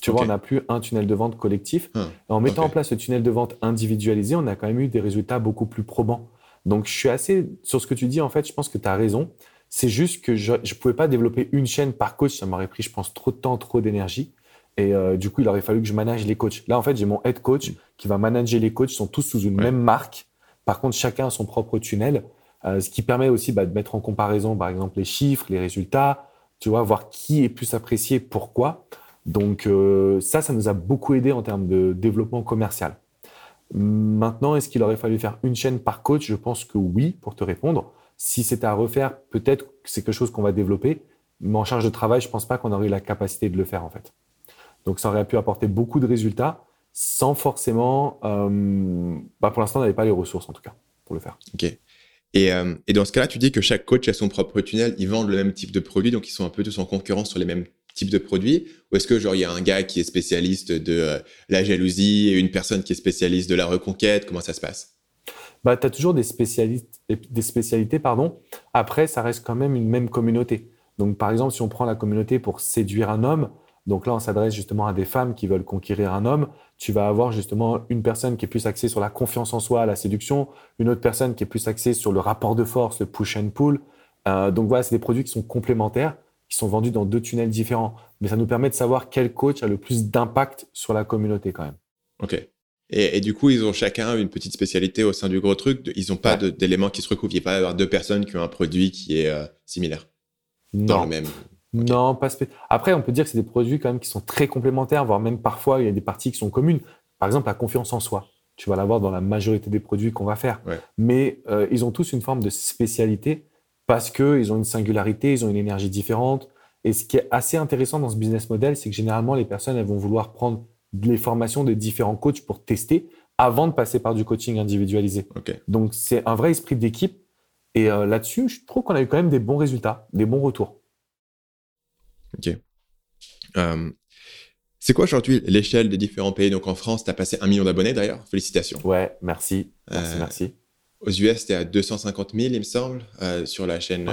Tu vois, on n'a plus un tunnel de vente collectif. Ah, en mettant en place ce tunnel de vente individualisé, on a quand même eu des résultats beaucoup plus probants. Donc, je suis assez sur ce que tu dis. En fait, je pense que tu as raison. C'est juste que je ne pouvais pas développer une chaîne par coach. Ça m'aurait pris, je pense, trop de temps, trop d'énergie. Et euh, du coup, il aurait fallu que je manage les coachs. Là, en fait, j'ai mon head coach qui va manager les coachs. Ils sont tous sous une même marque. Par contre, chacun a son propre tunnel. Euh, ce qui permet aussi bah, de mettre en comparaison, par exemple, les chiffres, les résultats, tu vois, voir qui est plus apprécié, pourquoi. Donc euh, ça, ça nous a beaucoup aidé en termes de développement commercial. Maintenant, est-ce qu'il aurait fallu faire une chaîne par coach? Je pense que oui, pour te répondre. Si c'était à refaire, peut-être que c'est quelque chose qu'on va développer. Mais en charge de travail, je pense pas qu'on aurait eu la capacité de le faire en fait. Donc ça aurait pu apporter beaucoup de résultats sans forcément. Euh, bah pour l'instant, on n'avait pas les ressources en tout cas pour le faire. Ok. Et, euh, et, dans ce cas-là, tu dis que chaque coach a son propre tunnel, ils vendent le même type de produit, donc ils sont un peu tous en concurrence sur les mêmes types de produits Ou est-ce que genre il y a un gars qui est spécialiste de euh, la jalousie et une personne qui est spécialiste de la reconquête? Comment ça se passe? Bah, Tu as toujours des, spécialistes, des spécialités. pardon. Après, ça reste quand même une même communauté. Donc par exemple, si on prend la communauté pour séduire un homme, donc là, on s'adresse justement à des femmes qui veulent conquérir un homme. Tu vas avoir justement une personne qui est plus axée sur la confiance en soi, la séduction, une autre personne qui est plus axée sur le rapport de force, le push and pull. Euh, donc voilà, c'est des produits qui sont complémentaires, qui sont vendus dans deux tunnels différents. Mais ça nous permet de savoir quel coach a le plus d'impact sur la communauté quand même. Ok. Et, du coup, ils ont chacun une petite spécialité au sein du gros truc. Ils n'ont pas d'éléments qui se recouvrent. Il n'y a pas avoir deux personnes qui ont un produit qui est euh, similaire. Non. Dans le même. Non, pas. Après, on peut dire que c'est des produits quand même qui sont très complémentaires, voire même parfois il y a des parties qui sont communes. Par exemple, la confiance en soi. Tu vas l'avoir dans la majorité des produits qu'on va faire. Mais euh, ils ont tous une forme de spécialité parce qu'ils ont une singularité, ils ont une énergie différente. Et ce qui est assez intéressant dans ce business model, c'est que généralement, les personnes elles vont vouloir prendre les formations de différents coachs pour tester avant de passer par du coaching individualisé. Donc, c'est un vrai esprit d'équipe. Et euh, là-dessus, je trouve qu'on a eu quand même des bons résultats, des bons retours. Ok. Euh, c'est quoi aujourd'hui l'échelle des différents pays? Donc en France, tu as passé un million d'abonnés d'ailleurs. Félicitations. Ouais, merci. Merci, euh, merci. Aux US, tu es à 250 000, il me semble, sur la chaîne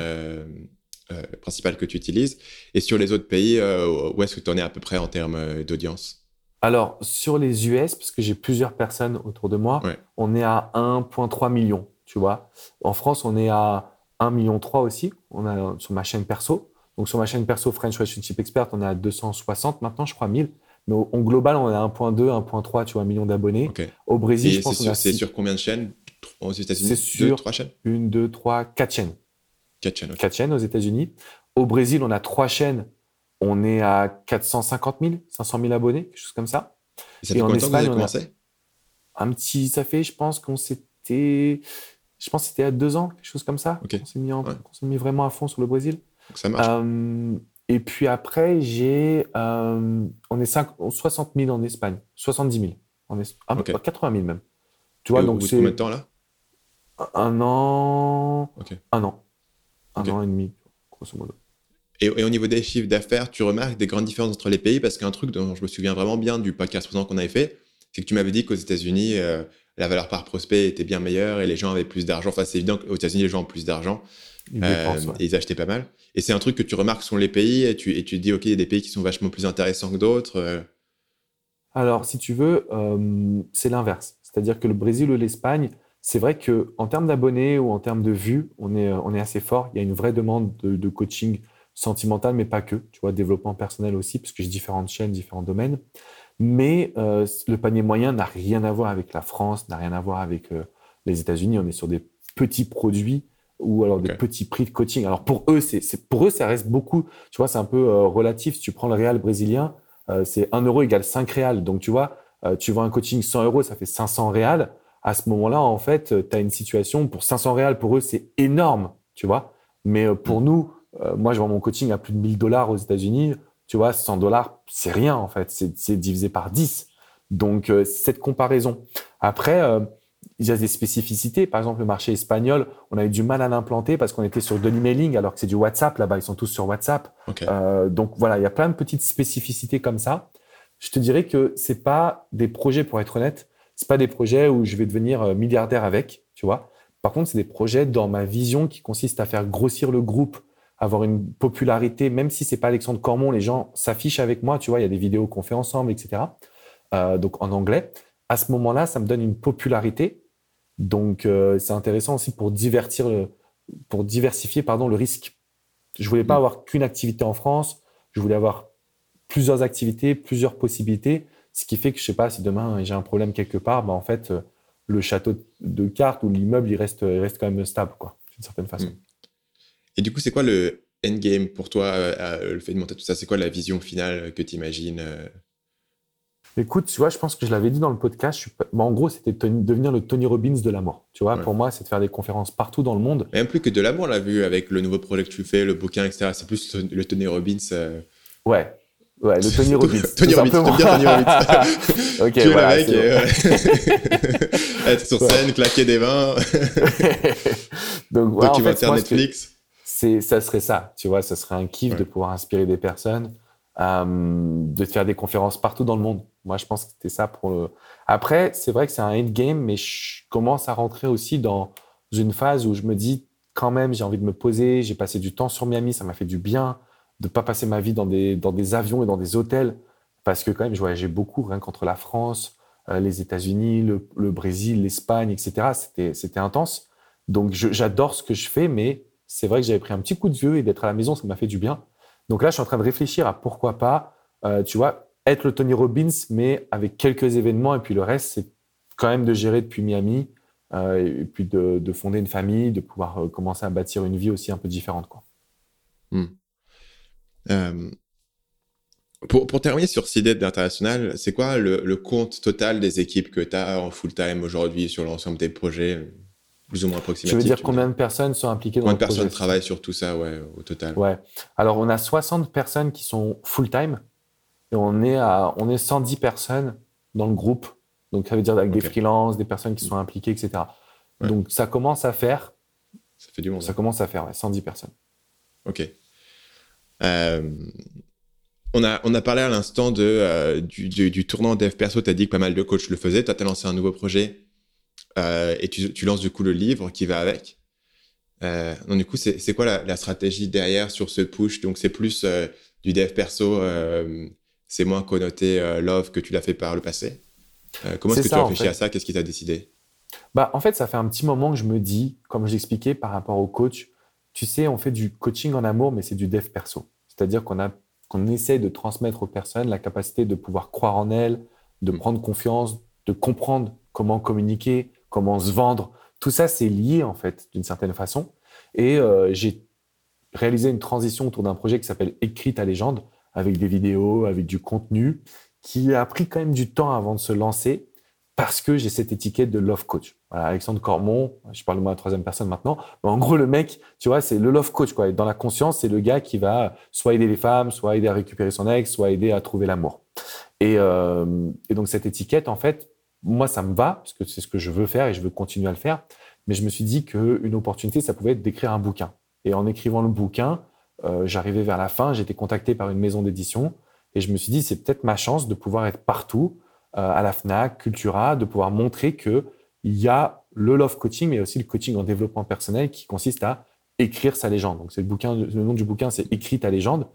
principale que tu utilises. Et sur les autres pays, où est-ce que tu en es à peu près en termes d'audience? Alors, sur les US, parce que j'ai plusieurs personnes autour de moi, on est à 1,3 million, tu vois. En France, on est à 1,3 million aussi, on a sur ma chaîne perso. Donc sur ma chaîne perso French Relationship Expert, on est à 260 maintenant, je crois 1000. Mais en global, on est à 1.2, 1.3, tu vois, un million d'abonnés. Au Brésil, je pense C'est sur combien de chaînes? Aux États-Unis C'est sur trois chaînes? Une, deux, trois, quatre chaînes. Quatre chaînes, Quatre chaînes aux États-Unis. Au Brésil, on a trois chaînes. On est à 450 000, 500 000 abonnés, quelque chose comme ça. Et ça fait en combien Espagne, vous avez commencé? Un petit, ça fait, je pense qu'on s'était, je pense c'était à deux ans, quelque chose comme ça. On s'est mis, mis, vraiment à fond sur le Brésil ça marche. Euh, et puis après, j'ai, euh, on est 5, 60 000 en Espagne, 70 000. On est, 80 000 même. Tu vois, donc c'est. Combien de temps là? Un an. Un an. Un an et demi, grosso modo. Et, au niveau des chiffres d'affaires, tu remarques des grandes différences entre les pays parce qu'un truc dont je me souviens vraiment bien du podcast présent qu'on avait fait, c'est que tu m'avais dit qu'aux États-Unis, euh, la valeur par prospect était bien meilleure et les gens avaient plus d'argent. Enfin, c'est évident qu'aux États-Unis, les gens ont plus d'argent. Ils, euh, ils achetaient pas mal. Et c'est un truc que tu remarques sur les pays et tu, et tu dis, OK, il y a des pays qui sont vachement plus intéressants que d'autres. Euh. Alors, si tu veux, euh, c'est l'inverse. C'est-à-dire que le Brésil ou l'Espagne, c'est vrai qu'en termes d'abonnés ou en termes de vues, on est, on est assez fort. Il y a une vraie demande de, coaching sentimental, mais pas que. Tu vois, développement personnel aussi, parce que j'ai différentes chaînes, différents domaines. Mais le panier moyen n'a rien à voir avec la France, n'a rien à voir avec les États-Unis. On est sur des petits produits ou alors des petits prix de coaching. Alors pour eux, c'est pour eux ça reste beaucoup. Tu vois, c'est un peu euh, relatif. Si tu prends le réal brésilien, euh, c'est 1 euro égale 5 réals. Donc tu vois, euh, tu vois un coaching 100 euros, ça fait 500 réals. À ce moment-là, en fait, tu as une situation pour 500 réals. Pour eux, c'est énorme, tu vois. Mais pour nous, moi, je vends mon coaching à plus de 1000 dollars aux États-Unis. Tu vois, 100 dollars, c'est rien en fait. C'est divisé par 10. Donc cette comparaison. Après il y a des spécificités. Par exemple, le marché espagnol, on a eu du mal à l'implanter parce qu'on était sur de l'emailing alors que c'est du WhatsApp. Là-bas, ils sont tous sur WhatsApp. Euh, donc voilà, il y a plein de petites spécificités comme ça. Je te dirais que c'est pas des projets, pour être honnête, c'est pas des projets où je vais devenir euh, milliardaire avec, tu vois. Par contre, c'est des projets dans ma vision qui consiste à faire grossir le groupe, avoir une popularité, même si c'est pas Alexandre Cormon, les gens s'affichent avec moi, tu vois. Il y a des vidéos qu'on fait ensemble, etc. Euh, donc en anglais à ce moment-là, ça me donne une popularité. Donc, euh, c'est intéressant aussi pour divertir, pour diversifier pardon, le risque. Je voulais pas Mm. avoir qu'une activité en France. Je voulais avoir plusieurs activités, plusieurs possibilités. Ce qui fait que je sais pas si demain j'ai un problème quelque part, bah en fait euh, le château de cartes ou l'immeuble il reste, il reste quand même stable quoi, d'une certaine façon. Mm. Et du coup, c'est quoi le endgame pour toi, euh, euh, le fait de monter tout ça? C'est quoi la vision finale que tu imagines Écoute, tu vois, je pense que je l'avais dit dans le podcast. Je suis pas- bon, en gros, c'était devenir le Tony Robbins de l'amour. Tu vois, Ouais. pour moi, c'est de faire des conférences partout dans le monde. Même plus que de l'amour, on l'a vu avec le nouveau projet que tu fais, le bouquin, etc. C'est plus le Tony Robbins. euh, Ouais, ouais, le Tony Robbins. *laughs* Tony Robbins, t'aimes bien Tony Robbins. ok, tu es voilà, mec et, euh, *laughs* être sur scène, claquer des mains, *laughs* Donc, ouais, en fait, documentaire moi, Netflix. C'est, ça serait ça. Tu vois, ça serait un kiff Ouais. de pouvoir inspirer des personnes, euh, de faire des conférences partout dans le monde. Moi, je pense que c'était ça pour le. Après, c'est vrai que c'est un endgame, mais je commence à rentrer aussi dans une phase où je me dis, quand même, j'ai envie de me poser. J'ai passé du temps sur Miami, ça m'a fait du bien de pas passer ma vie dans des, dans des avions et dans des hôtels, parce que quand même, je voyageais beaucoup, rien qu'entre la France, euh, les États-Unis, le, le Brésil, l'Espagne, etc. C'était, c'était intense. Donc, j'adore ce que je fais, mais c'est vrai que j'avais pris un petit coup de vieux et d'être à la maison, ça m'a fait du bien. Donc là, je suis en train de réfléchir à pourquoi pas, euh, tu vois, être le Tony Robbins, mais avec quelques événements, et puis le reste, c'est quand même de gérer depuis Miami, euh, et puis de, de fonder une famille, de pouvoir euh, commencer à bâtir une vie aussi un peu différente. Quoi. Euh, pour, pour terminer sur CIDET international, c'est quoi le, le compte total des équipes que tu as en full-time aujourd'hui sur l'ensemble des projets, plus ou moins Tu approximatifs veux dire combien de personnes sont impliquées dans Combien le de personnes projet travaillent sur tout ça, ouais, au total? Ouais. Alors, on a 60 personnes qui sont full-time et on est, à, on est 110 personnes dans le groupe. Donc, ça veut dire avec des freelances, des personnes qui sont impliquées, etc. Ouais. Donc, ça commence à faire. Ça fait du monde. Ça hein. commence à faire, ouais, 110 personnes. Ok. Euh, on, a, on a parlé à l'instant de, euh, du, du, du tournant dev perso. Tu as dit que pas mal de coachs le faisaient. Toi, tu as lancé un nouveau projet euh, et tu, tu lances du coup le livre qui va avec. Euh, donc, du coup, c'est quoi la, la stratégie derrière sur ce push? Donc, c'est plus euh, du dev perso, c'est moins connoté love que tu l'as fait par le passé. Comment est-ce que ça, tu en réfléchis fait. à ça? Qu'est-ce qui t'a décidé? Bah, en fait, ça fait un petit moment que je me dis, comme je l'expliquais par rapport au coach, tu sais, on fait du coaching en amour, mais c'est du dev perso. C'est-à-dire qu'on a qu'on essaie de transmettre aux personnes la capacité de pouvoir croire en elles, de Mm. prendre confiance, de comprendre comment communiquer, comment se vendre. Tout ça, c'est lié, en fait, d'une certaine façon. Et euh, j'ai réalisé une transition autour d'un projet qui s'appelle Écrit ta légende, avec des vidéos, avec du contenu, qui a pris quand même du temps avant de se lancer, parce que j'ai cette étiquette de love coach. Alexandre Cormon, je parle moi à la troisième personne maintenant, mais en gros, le mec, tu vois, c'est le love coach, quoi. Dans la conscience, c'est le gars qui va soit aider les femmes, soit aider à récupérer son ex, soit aider à trouver l'amour. Et, euh, et donc, cette étiquette, en fait, moi, ça me va, parce que c'est ce que je veux faire et je veux continuer à le faire. Mais je me suis dit qu'une opportunité, ça pouvait être d'écrire un bouquin. Et en écrivant le bouquin, euh, j'arrivais vers la fin, j'étais contacté par une maison d'édition et je me suis dit, c'est peut-être ma chance de pouvoir être partout, euh, à la FNAC, Cultura, de pouvoir montrer que il y a le love coaching, mais aussi le coaching en développement personnel qui consiste à écrire sa légende. Donc, c'est le bouquin, le nom du bouquin, c'est Écris ta légende.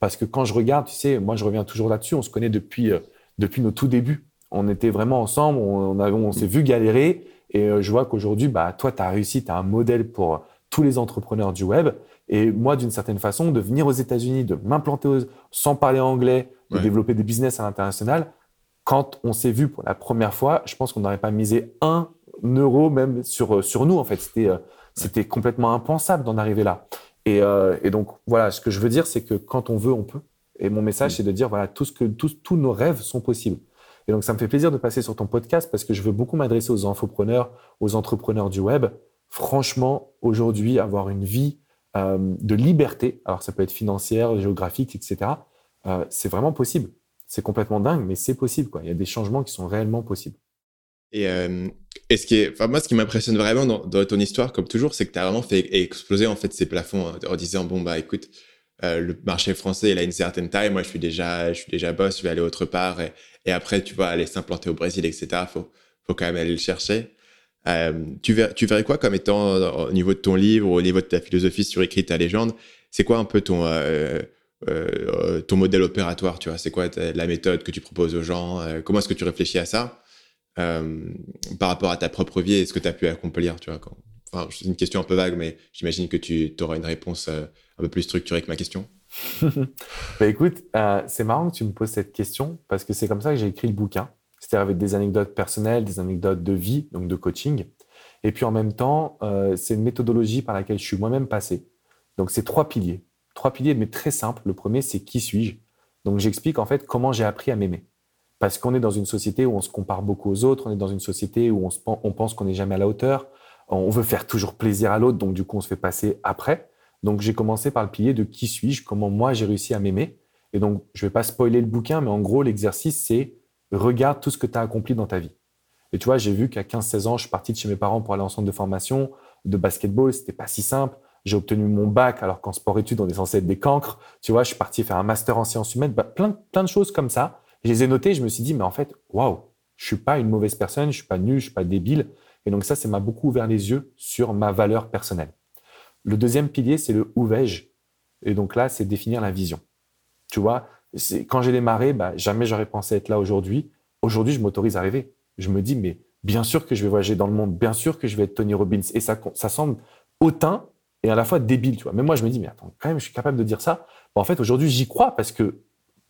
Parce que quand je regarde, tu sais, moi, je reviens toujours là-dessus, on se connaît depuis, euh, depuis nos tout débuts. On était vraiment ensemble, on, on, avait- on s'est vu galérer. Et euh, je vois qu'aujourd'hui, bah, toi, tu as réussi, tu as un modèle pour tous les entrepreneurs du web. Et moi, d'une certaine façon, de venir aux États-Unis, de m'implanter sans parler anglais, de Ouais. développer des business à l'international, quand on s'est vu pour la première fois, je pense qu'on n'aurait pas misé un euro même sur, sur nous. En fait, c'était euh, c'était complètement impensable d'en arriver là. Et, euh, et donc, voilà, ce que je veux dire, c'est que quand on veut, on peut. Et mon message, Mm. c'est de dire, voilà, tout ce que, tous, tous nos rêves sont possibles. Et donc, ça me fait plaisir de passer sur ton podcast parce que je veux beaucoup m'adresser aux infopreneurs, aux entrepreneurs du web. Franchement, aujourd'hui, avoir une vie euh, de liberté, alors ça peut être financière, géographique, etc., euh, c'est vraiment possible. C'est complètement dingue, mais c'est possible. Il y a des changements qui sont réellement possibles. Et, euh, ce qui est, moi, ce qui m'impressionne vraiment dans, dans ton histoire, comme toujours, c'est que tu as vraiment fait exploser en fait ces plafonds hein, en disant bon bah écoute, euh, le marché français il a une certaine taille, moi je suis déjà, je suis déjà boss, je vais aller autre part et, après tu vas aller s'implanter au Brésil, etc. Faut, faut quand même aller le chercher. Euh, tu, verrais, quoi comme étant au niveau de ton livre, au niveau de ta philosophie sur écrit ta légende, c'est quoi un peu ton euh, ton modèle opératoire, tu vois? C'est quoi la méthode que tu proposes aux gens? Comment est-ce que tu réfléchis à ça? Par rapport à ta propre vie et ce que tu as pu accomplir, tu vois c'est une question un peu vague, mais j'imagine que tu auras une réponse un peu plus structurée que ma question. *laughs* bah écoute, c'est marrant que tu me poses cette question parce que c'est comme ça que j'ai écrit le bouquin. C'est-à-dire avec des anecdotes personnelles, des anecdotes de vie, donc de coaching. Et puis en même temps, c'est une méthodologie par laquelle je suis moi-même passé. Donc c'est trois piliers. Trois piliers, mais très simples. Le premier, c'est qui suis-je? Donc j'explique en fait comment j'ai appris à m'aimer. Parce qu'on est dans une société où on se compare beaucoup aux autres, on est dans une société où on pense qu'on n'est jamais à la hauteur, on veut faire toujours plaisir à l'autre, donc du coup on se fait passer après. Donc j'ai commencé par le pilier de qui suis-je, comment moi j'ai réussi à m'aimer. Et donc je ne vais pas spoiler le bouquin, mais en gros l'exercice c'est regarde tout ce que tu as accompli dans ta vie. Et tu vois, j'ai vu qu'à 15-16 ans, je suis parti de chez mes parents pour aller en centre de formation de basketball, c'était pas si simple. J'ai obtenu mon bac alors qu'en sport-études, on est censé être des cancres. Tu vois, je suis parti faire un master en sciences humaines, bah, plein, plein de choses comme ça. Je les ai notées, je me suis dit, mais en fait, waouh, je suis pas une mauvaise personne, je suis pas nul, je suis pas débile. Et donc ça, ça m'a beaucoup ouvert les yeux sur ma valeur personnelle. Le deuxième pilier, c'est le où vais-je? Et donc là, c'est définir la vision. Tu vois, quand j'ai démarré, bah, jamais j'aurais pensé être là aujourd'hui. Aujourd'hui, je m'autorise à rêver. Je me dis, mais bien sûr que je vais voyager dans le monde, bien sûr que je vais être Tony Robbins. Et ça, ça semble hautain et à la fois débile, tu vois. Mais moi, je me dis, mais attends, quand même, je suis capable de dire ça. en fait, aujourd'hui, j'y crois parce que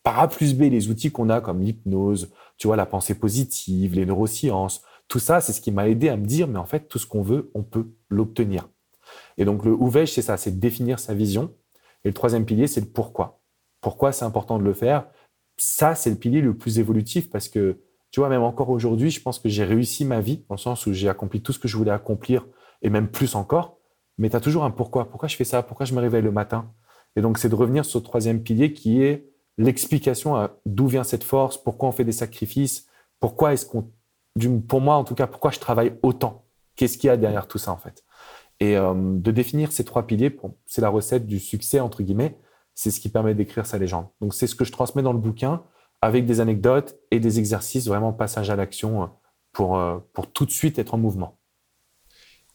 par A plus B, les outils qu'on a comme l'hypnose, tu vois, la pensée positive, les neurosciences, tout ça, c'est ce qui m'a aidé à me dire, mais en fait, tout ce qu'on veut, on peut l'obtenir. Et donc, le où c'est ça, c'est définir sa vision. Et le troisième pilier, c'est le pourquoi. Pourquoi c'est important de le faire? Ça, c'est le pilier le plus évolutif parce que, tu vois, même encore aujourd'hui, je pense que j'ai réussi ma vie, dans le sens où j'ai accompli tout ce que je voulais accomplir, et même plus encore. Mais tu as toujours un pourquoi. Pourquoi je fais ça? Pourquoi je me réveille le matin? Et donc, c'est de revenir sur le troisième pilier qui est l'explication d'où vient cette force, pourquoi on fait des sacrifices, pourquoi est-ce qu'on, pour moi en tout cas, pourquoi je travaille autant? Qu'est-ce qu'il y a derrière tout ça en fait? Et euh, de définir ces trois piliers, c'est la recette du succès entre guillemets. C'est ce qui permet d'écrire sa légende. Donc c'est ce que je transmets dans le bouquin avec des anecdotes et des exercices vraiment passage à l'action euh, pour, euh, pour tout de suite être en mouvement.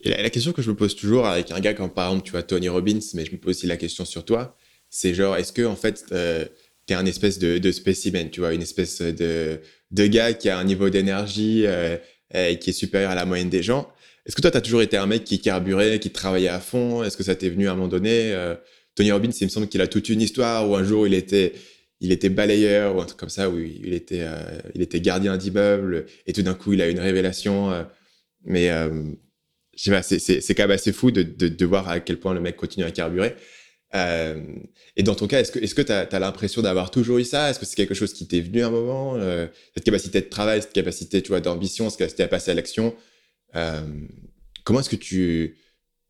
Et la, question que je me pose toujours avec un gars comme par exemple, tu vois, Tony Robbins, mais je me pose aussi la question sur toi, c'est genre, est-ce que en fait, tu es un espèce de, de, spécimen, tu vois, une espèce de, de gars qui a un niveau d'énergie qui est supérieur à la moyenne des gens. Est-ce que toi, tu as toujours été un mec qui carburait, qui travaillait à fond? Est-ce que ça t'est venu à un moment donné euh, Tony Robbins, il me semble qu'il a toute une histoire où un jour il était, il était balayeur ou un truc comme ça, où il était, euh, il était gardien d'immeuble et tout d'un coup il a une révélation. Euh, mais c'est quand même assez fou de, de, voir à quel point le mec continue à carburer. Et dans ton cas, est-ce que tu as, l'impression d'avoir toujours eu ça? Est-ce que c'est quelque chose qui t'est venu à un moment Cette capacité de travail, cette capacité, tu d'ambition, cette capacité à passer à l'action? Euh, comment est-ce que tu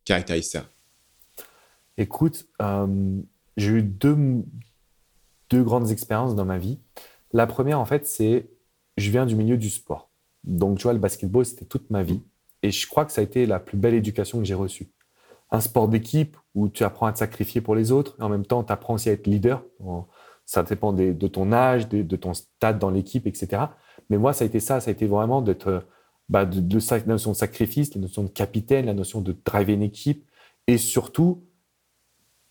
caractérises ça? Écoute, j'ai eu deux, deux grandes expériences dans ma vie. La première, en fait, c'est je viens du milieu du sport. Donc, tu vois, le basketball, c'était toute ma vie. Et je crois que ça a été la plus belle éducation que j'ai reçue un sport d'équipe où tu apprends à te sacrifier pour les autres et en même temps, tu apprends aussi à être leader. Ça dépend de, ton âge, de, ton stade dans l'équipe, etc. Mais moi, ça a été ça, ça a été vraiment d'être bah, de, de, la notion de sacrifice, la notion de capitaine, la notion de driver une équipe et surtout,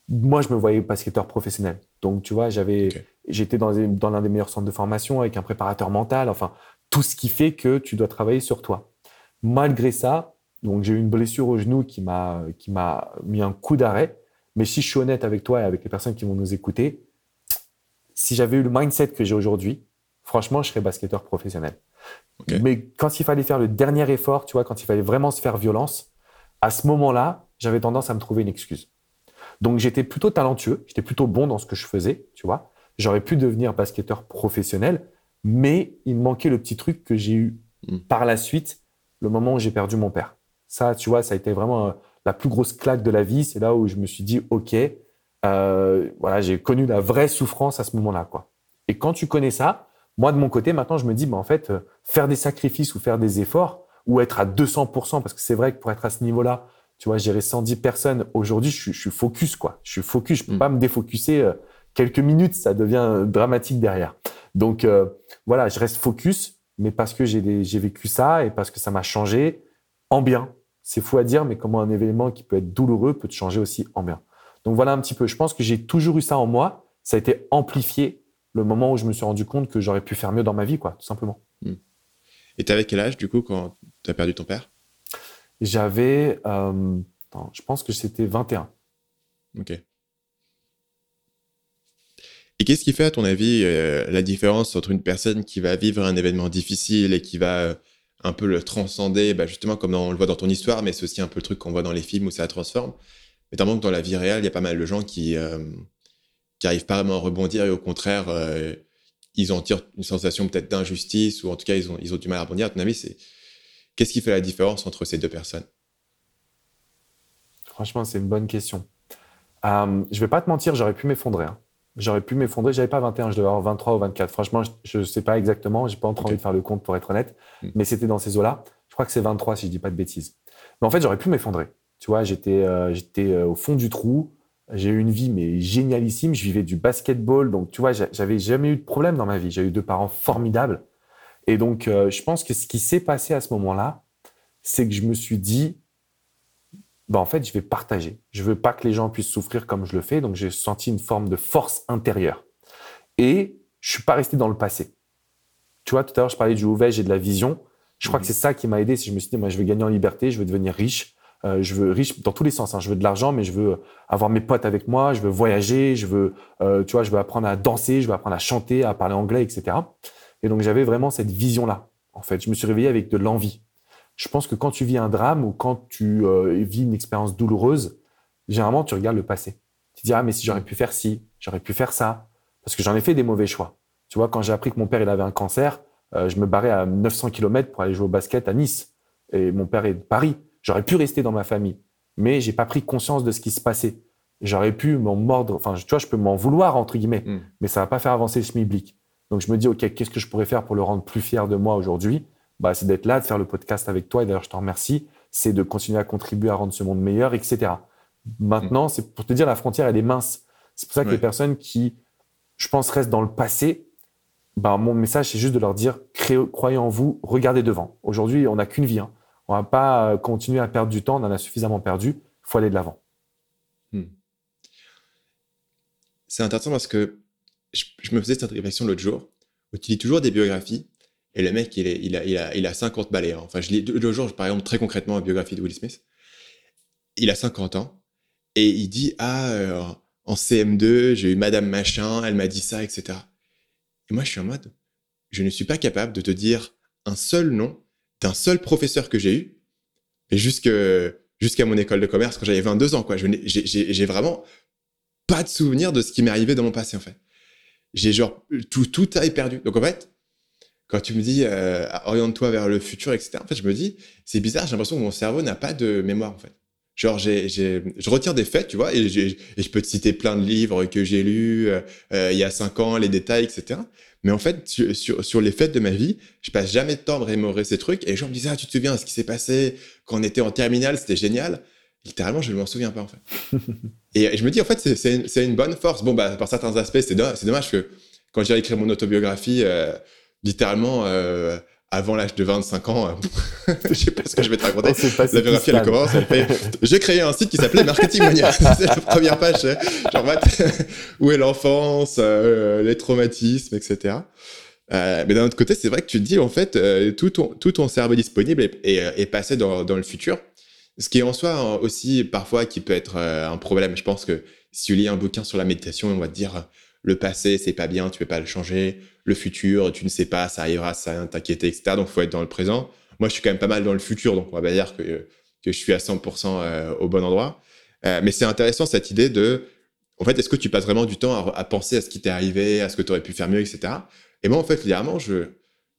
moi, je me voyais basketteur professionnel. Donc, tu vois, j'avais, j'étais dans, dans l'un des meilleurs centres de formation avec un préparateur mental, enfin, tout ce qui fait que tu dois travailler sur toi. Malgré ça, donc j'ai eu une blessure au genou qui m'a qui m'a mis un coup d'arrêt. Mais si je suis honnête avec toi et avec les personnes qui vont nous écouter, si j'avais eu le mindset que j'ai aujourd'hui, franchement, je serais basketteur professionnel. Mais quand il fallait faire le dernier effort, tu vois, quand il fallait vraiment se faire violence, à ce moment-là, j'avais tendance à me trouver une excuse. Donc j'étais plutôt talentueux, j'étais plutôt bon dans ce que je faisais, tu vois. J'aurais pu devenir basketteur professionnel, mais il me manquait le petit truc que j'ai eu hmm. par la suite, le moment où j'ai perdu mon père. Ça, tu vois, ça a été vraiment euh, la plus grosse claque de la vie. C'est là où je me suis dit, OK, euh, voilà, j'ai connu la vraie souffrance à ce moment-là, quoi. Et quand tu connais ça, moi, de mon côté, maintenant, je me dis, bah, en fait, euh, faire des sacrifices ou faire des efforts ou être à 200%, parce que c'est vrai que pour être à ce niveau-là, tu vois, gérer 110 personnes, aujourd'hui, je, suis focus, quoi. Je suis focus, je peux mm. pas me défocuser quelques minutes, ça devient dramatique derrière. Donc, voilà, je reste focus, mais parce que j'ai vécu ça et parce que ça m'a changé en bien. C'est fou à dire, mais comment un événement qui peut être douloureux peut te changer aussi en bien. Donc voilà un petit peu. Je pense que j'ai toujours eu ça en moi. Ça a été amplifié le moment où je me suis rendu compte que j'aurais pu faire mieux dans ma vie, quoi, tout simplement. Hmm. Et tu avais quel âge, du coup, quand tu as perdu ton père? J'avais, euh, je pense que c'était 21. Ok. Et qu'est-ce qui fait, à ton avis, euh, la différence entre une personne qui va vivre un événement difficile et qui va euh, un peu le transcender, bah, justement comme on le voit dans ton histoire, mais c'est aussi un peu le truc qu'on voit dans les films où ça transforme. Mais tant que dans la vie réelle, il y a pas mal de gens qui, qui arrivent pas vraiment à rebondir et au contraire, ils en tirent une sensation peut-être d'injustice ou en tout cas, ils ont, ils ont du mal à rebondir. À ton avis, c'est qu'est-ce qui fait la différence entre ces deux personnes? Franchement, c'est une bonne question. Euh, je vais pas te mentir, j'aurais pu m'effondrer. Hein. J'aurais pu m'effondrer. J'avais pas 21, je devais avoir 23 ou 24. Franchement, je ne sais pas exactement. J'ai pas okay. envie de faire le compte pour être honnête. Hmm. Mais c'était dans ces eaux-là. Je crois que c'est 23 si je dis pas de bêtises. Mais en fait, j'aurais pu m'effondrer. Tu vois, j'étais euh, j'étais euh, au fond du trou. J'ai eu une vie mais génialissime. Je vivais du basketball, donc tu vois, j'avais jamais eu de problème dans ma vie. J'ai eu deux parents formidables. Et donc, euh, je pense que ce qui s'est passé à ce moment-là, c'est que je me suis dit, bah, en fait, je vais partager. Je veux pas que les gens puissent souffrir comme je le fais. Donc, j'ai senti une forme de force intérieure. Et je suis pas resté dans le passé. Tu vois, tout à l'heure, je parlais du ouvert et de la vision. Je crois que c'est ça qui m'a aidé. Si je me suis dit, moi, je vais gagner en liberté, je veux devenir riche. Euh, je veux riche dans tous les sens. Hein. Je veux de l'argent, mais je veux avoir mes potes avec moi. Je veux voyager. Je veux, euh, tu vois, je veux apprendre à danser. Je veux apprendre à chanter, à parler anglais, etc. Et donc j'avais vraiment cette vision-là. En fait, je me suis réveillé avec de l'envie. Je pense que quand tu vis un drame ou quand tu euh, vis une expérience douloureuse, généralement tu regardes le passé. Tu te dis ah mais si j'aurais pu faire ci, j'aurais pu faire ça, parce que j'en ai fait des mauvais choix. Tu vois, quand j'ai appris que mon père il avait un cancer, je me barrais à 900 km pour aller jouer au basket à Nice. Et mon père est de Paris. J'aurais pu rester dans ma famille, mais j'ai pas pris conscience de ce qui se passait. J'aurais pu m'en mordre, enfin, tu vois, je peux m'en vouloir, entre guillemets, mm. mais ça va pas faire avancer le schmilblick. Donc, je me dis, OK, qu'est-ce que je pourrais faire pour le rendre plus fier de moi aujourd'hui? Bah, c'est d'être là, de faire le podcast avec toi, et d'ailleurs, je t'en remercie. C'est de continuer à contribuer à rendre ce monde meilleur, etc. Maintenant, mm. c'est pour te dire, la frontière, elle est mince. C'est pour ça que les personnes qui, je pense, restent dans le passé, bah, mon message, c'est juste de leur dire, croyez en vous, regardez devant. Aujourd'hui, on n'a qu'une vie. Hein. On va pas euh, continuer à perdre du temps, on en a suffisamment perdu, il faut aller de l'avant. Hmm. C'est intéressant parce que je, me faisais cette réflexion l'autre jour, où tu lis toujours des biographies, et le mec, il, a, il, a, il a 50 balais. Hein. Enfin, je lis l'autre jour, par exemple, très concrètement, la biographie de Will Smith. Il a 50 ans, et il dit Ah, euh, en CM2, j'ai eu Madame Machin, elle m'a dit ça, etc. Et moi, je suis en mode Je ne suis pas capable de te dire un seul nom d'un seul professeur que j'ai eu, mais jusqu'à mon école de commerce quand j'avais 22 ans. quoi. J'ai vraiment pas de souvenir de ce qui m'est arrivé dans mon passé, en fait. J'ai genre tout, tout est perdu. Donc, en fait, quand tu me dis euh, oriente-toi vers le futur, etc., en fait, je me dis, c'est bizarre, j'ai l'impression que mon cerveau n'a pas de mémoire, en fait. Genre, j'ai, je retire des faits, tu vois, et, et, je peux te citer plein de livres que j'ai lus euh, euh, il y a cinq ans, les détails, etc. Mais en fait, sur, sur, les faits de ma vie, je passe jamais de temps à remémorer ces trucs. Et les gens me disaient, ah, tu te souviens de ce qui s'est passé quand on était en terminale, c'était génial. Littéralement, je ne m'en souviens pas, en fait. *laughs* et je me dis, en fait, c'est une, une, bonne force. Bon, bah, par certains aspects, c'est dommage, dommage que quand j'ai écrit mon autobiographie, euh, littéralement, euh, avant l'âge de 25 ans, euh, *laughs* je sais pas ce que je vais te raconter. La biographie, elle commence, elle fait, *laughs* j'ai créé un site qui s'appelait Marketing Mania. *laughs* c'est la première page. Genre, où est l'enfance, euh, les traumatismes, etc. Euh, mais d'un autre côté, c'est vrai que tu te dis, en fait, euh, tout, ton, tout ton cerveau disponible est, est, est passé dans, dans, le futur. Ce qui est en soi aussi, parfois, qui peut être un problème. Je pense que si tu lis un bouquin sur la méditation, on va te dire, le passé, c'est pas bien, tu peux pas le changer. Le futur, tu ne sais pas, ça arrivera, ça vient t'inquiéter, etc. Donc, faut être dans le présent. Moi, je suis quand même pas mal dans le futur, donc on va pas dire que, que je suis à 100% euh, au bon endroit. Euh, mais c'est intéressant cette idée de, en fait, est-ce que tu passes vraiment du temps à, penser à ce qui t'est arrivé, à ce que tu aurais pu faire mieux, etc. Et moi, en fait, littéralement, je,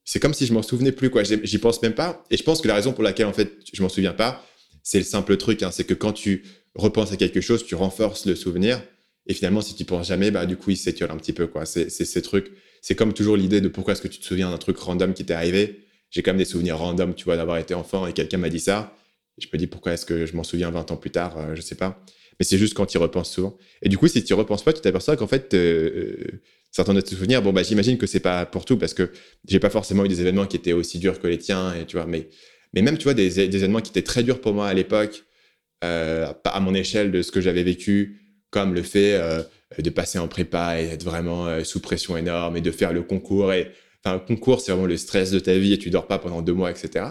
c'est comme si je m'en souvenais plus, quoi. J'y pense même pas. Et je pense que la raison pour laquelle, en fait, je m'en souviens pas, c'est le simple truc, hein, c'est que quand tu repenses à quelque chose, tu renforces le souvenir. Et finalement, si tu penses jamais, bah, du coup, il s'étiole un petit peu, quoi. C'est ces trucs. C'est comme toujours l'idée de pourquoi est-ce que tu te souviens d'un truc random qui t'est arrivé. J'ai quand même des souvenirs random, tu vois, d'avoir été enfant et quelqu'un m'a dit ça. je me dis pourquoi est-ce que je m'en souviens 20 ans plus tard, euh, je sais pas. Mais c'est juste quand tu y repenses souvent. Et du coup, si tu y repenses pas, tu t'aperçois qu'en fait, euh, certains de tes souvenirs, bon, bah, j'imagine que c'est pas pour tout parce que j'ai pas forcément eu des événements qui étaient aussi durs que les tiens, et tu vois, mais, mais même, tu vois, des, des événements qui étaient très durs pour moi à l'époque, euh, à mon échelle de ce que j'avais vécu, comme le fait euh, de passer en prépa et d'être vraiment euh, sous pression énorme et de faire le concours. Et, enfin, le concours, c'est vraiment le stress de ta vie et tu dors pas pendant deux mois, etc.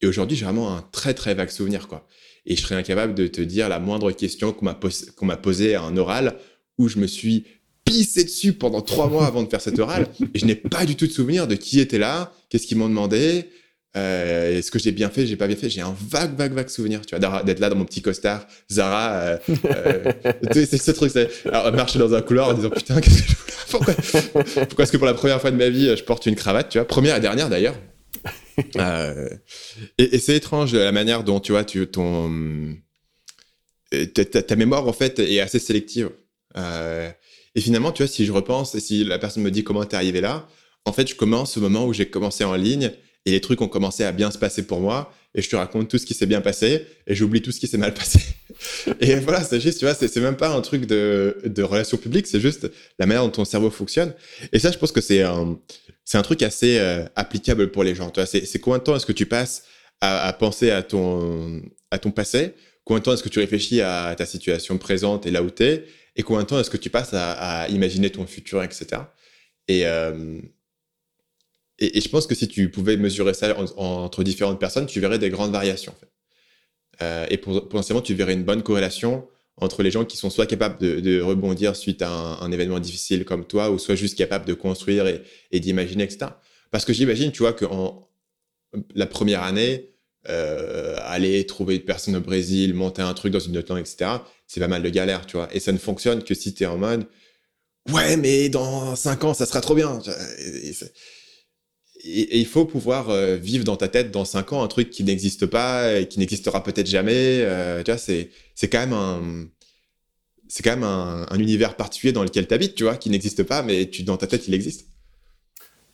Et aujourd'hui, j'ai vraiment un très très vague souvenir, quoi. Et je serais incapable de te dire la moindre question qu'on m'a qu'on m'a posée à un oral où je me suis pissé dessus pendant trois mois avant de faire cet oral. Et je n'ai pas du tout de souvenir de qui était là, qu'est-ce qu'ils m'ont demandé, euh, est-ce que j'ai bien fait, j'ai pas bien fait. J'ai un vague, vague, vague souvenir, tu vois, d'être là dans mon petit costard, Zara. Euh, euh, *laughs* c'est ce truc, c'est marcher dans un couloir en disant putain, qu'est-ce que je Pourquoi, pourquoi est-ce que pour la première fois de ma vie, je porte une cravate, tu vois, première et dernière d'ailleurs. *laughs* Euh, et, et c'est étrange la manière dont tu vois, tu, ton, ta, ta, mémoire en fait est assez sélective. Euh, et finalement, tu vois, si je repense et si la personne me dit comment t'es arrivé là, en fait, je commence au moment où j'ai commencé en ligne et les trucs ont commencé à bien se passer pour moi et je te raconte tout ce qui s'est bien passé et j'oublie tout ce qui s'est mal passé. *laughs* et voilà, c'est juste, tu vois, c'est même pas un truc de, de relation publique, c'est juste la manière dont ton cerveau fonctionne. Et ça, je pense que c'est un, c'est un truc assez euh, applicable pour les gens. Tu vois, c'est combien de temps est-ce que tu passes à, à, penser à ton, à ton passé? Combien de temps est-ce que tu réfléchis à ta situation présente et là où tu es Et combien de temps est-ce que tu passes à, à, imaginer ton futur, etc. Et, euh, et, je pense que si tu pouvais mesurer ça entre différentes personnes, tu verrais des grandes variations. Euh, et potentiellement, tu verrais une bonne corrélation entre les gens qui sont soit capables de, rebondir suite à un, événement difficile comme toi, ou soit juste capables de construire et, d'imaginer, etc. Parce que j'imagine, tu vois, qu'en la première année, euh, aller trouver une personne au Brésil, monter un truc dans une autre langue, etc., c'est pas mal de galère, tu vois. Et ça ne fonctionne que si tu es en mode, ouais, mais dans cinq ans, ça sera trop bien. Et, il faut pouvoir euh, vivre dans ta tête dans cinq ans un truc qui n'existe pas et qui n'existera peut-être jamais. Euh, tu vois, c'est c'est quand même un c'est quand même un, un, univers particulier dans lequel tu habites, tu vois, qui n'existe pas, mais tu dans ta tête il existe.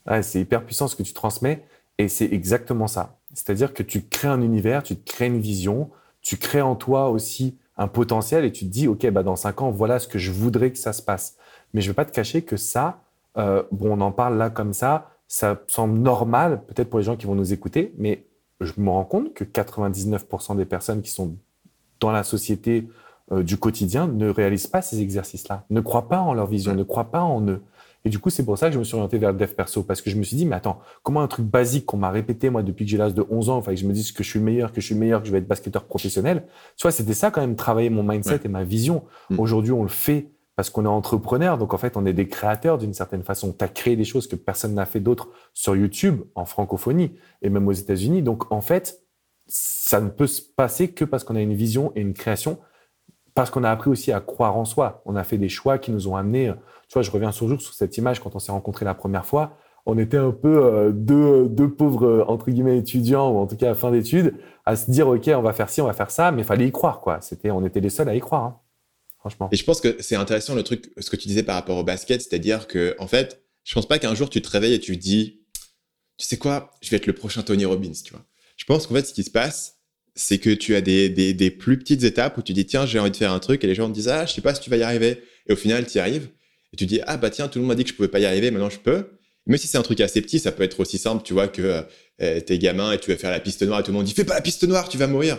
Ouais, c'est hyper puissant ce que tu transmets et c'est exactement ça. C'est-à-dire que tu crées un univers, tu crées une vision, tu crées en toi aussi un potentiel et tu te dis ok bah dans cinq ans voilà ce que je voudrais que ça se passe. Mais je ne vais pas te cacher que ça, euh, bon on en parle là comme ça, ça semble normal, peut-être pour les gens qui vont nous écouter, mais je me rends compte que 99% des personnes qui sont dans la société euh, du quotidien ne réalisent pas ces exercices-là, ne croient pas en leur vision, ne croient pas en eux. Et du coup, c'est pour ça que je me suis orienté vers le dev perso, parce que je me suis dit, mais attends, comment un truc basique qu'on m'a répété, moi, depuis que j'ai l'âge de 11 ans, enfin, que je me dise que je suis meilleur, que je suis meilleur, que je vais être basketteur professionnel, tu vois, c'était ça quand même, travailler mon mindset et ma vision. Mm. Aujourd'hui, on le fait parce qu'on est entrepreneur, donc en fait, on est des créateurs d'une certaine façon. Tu as créé des choses que personne n'a fait d'autres sur YouTube, en francophonie, et même aux États-Unis. Donc en fait, ça ne peut se passer que parce qu'on a une vision et une création, parce qu'on a appris aussi à croire en soi. On a fait des choix qui nous ont amenés, tu vois, je reviens toujours sur cette image quand on s'est rencontrés la première fois. On était un peu euh, deux, deux, pauvres, euh, entre guillemets, étudiants, ou en tout cas à fin d'études, à se dire, OK, on va faire ci, on va faire ça, mais il fallait y croire, quoi. C'était, on était les seuls à y croire. Hein. Et je pense que c'est intéressant le truc, ce que tu disais par rapport au basket, c'est-à-dire que, en fait, je pense pas qu'un jour tu te réveilles et tu dis, tu sais quoi, je vais être le prochain Tony Robbins, tu vois. Je pense qu'en fait, ce qui se passe, c'est que tu as des, plus petites étapes où tu dis, tiens, j'ai envie de faire un truc et les gens te disent, ah, je sais pas si tu vas y arriver. Et au final, tu y arrives. Et tu dis, ah, bah tiens, tout le monde m'a dit que je pouvais pas y arriver, maintenant je peux. Même si c'est un truc assez petit, ça peut être aussi simple, tu vois, que euh, t'es gamin et tu vas faire la piste noire et tout le monde dit, fais pas la piste noire, tu vas mourir.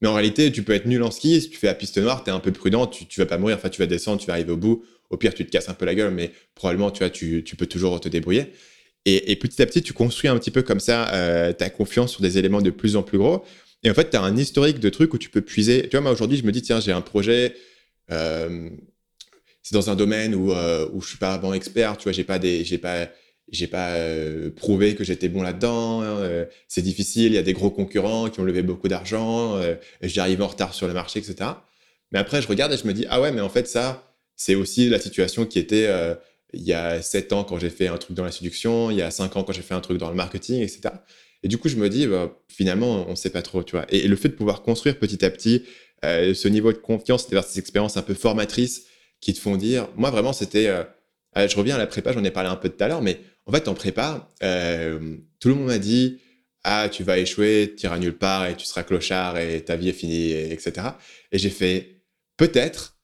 Mais en réalité, tu peux être nul en ski. Si tu fais la piste noire, tu es un peu prudent, tu, tu vas pas mourir. Enfin, tu vas descendre, tu vas arriver au bout. Au pire, tu te casses un peu la gueule, mais probablement, tu vois, tu, peux toujours te débrouiller. Et, et, petit à petit, tu construis un petit peu comme ça euh, ta confiance sur des éléments de plus en plus gros. Et en fait, tu as un historique de trucs où tu peux puiser. Tu vois, moi, aujourd'hui, je me dis, tiens, j'ai un projet. Euh, c'est dans un domaine où, euh, où je suis pas bon expert. Tu vois, j'ai pas des, j'ai pas, j'ai pas euh, prouvé que j'étais bon là-dedans. Hein, euh, c'est difficile. Il y a des gros concurrents qui ont levé beaucoup d'argent. Euh, J'arrive en retard sur le marché, etc. Mais après, je regarde et je me dis ah ouais, mais en fait ça, c'est aussi la situation qui était il y a sept ans quand j'ai fait un truc dans la séduction, il y a cinq ans quand j'ai fait un truc dans le marketing, etc. Et du coup, je me dis bah, finalement, on sait pas trop, tu vois. Et, le fait de pouvoir construire petit à petit ce niveau de confiance, vers ces expériences un peu formatrices qui te font dire, moi vraiment, c'était je reviens à la prépa, j'en ai parlé un peu tout à l'heure, mais en fait, en prépa, euh, tout le monde m'a dit Ah, tu vas échouer, tu iras nulle part et tu seras clochard et ta vie est finie, etc. Et j'ai fait Peut-être,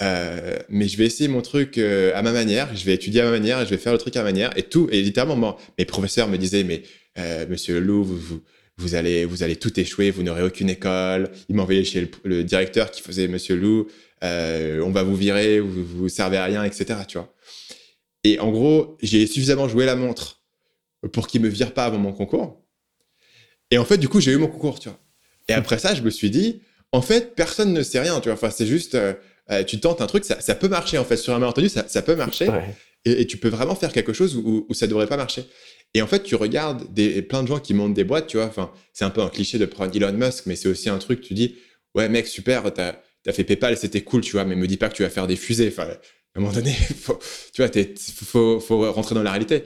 euh, mais je vais essayer mon truc euh, à ma manière, je vais étudier à ma manière je vais faire le truc à ma manière. Et tout, et littéralement, mes professeurs me disaient Mais monsieur Lou, vous, vous, allez, vous allez tout échouer, vous n'aurez aucune école. Ils m'envoyaient chez le, le, directeur qui faisait Monsieur Lou, on va vous virer, vous, vous servez à rien, etc. Tu vois. Et en gros, j'ai suffisamment joué la montre pour qu'il me vire pas avant mon concours. Et en fait, du coup, j'ai eu mon concours, tu vois. Et après ça, je me suis dit, en fait, personne ne sait rien, tu vois. Enfin, c'est juste, euh, euh, tu tentes un truc, ça, ça, peut marcher, en fait. Sur un malentendu, ça, ça peut marcher. Et, tu peux vraiment faire quelque chose où, où ça devrait pas marcher. Et en fait, tu regardes des, plein de gens qui montent des boîtes, tu vois. Enfin, c'est un peu un cliché de prendre Elon Musk, mais c'est aussi un truc, tu dis, ouais, mec, super, t'as as fait PayPal, c'était cool, tu vois, mais me dis pas que tu vas faire des fusées. Enfin, à un moment donné, *laughs* tu vois, il faut, rentrer dans la réalité.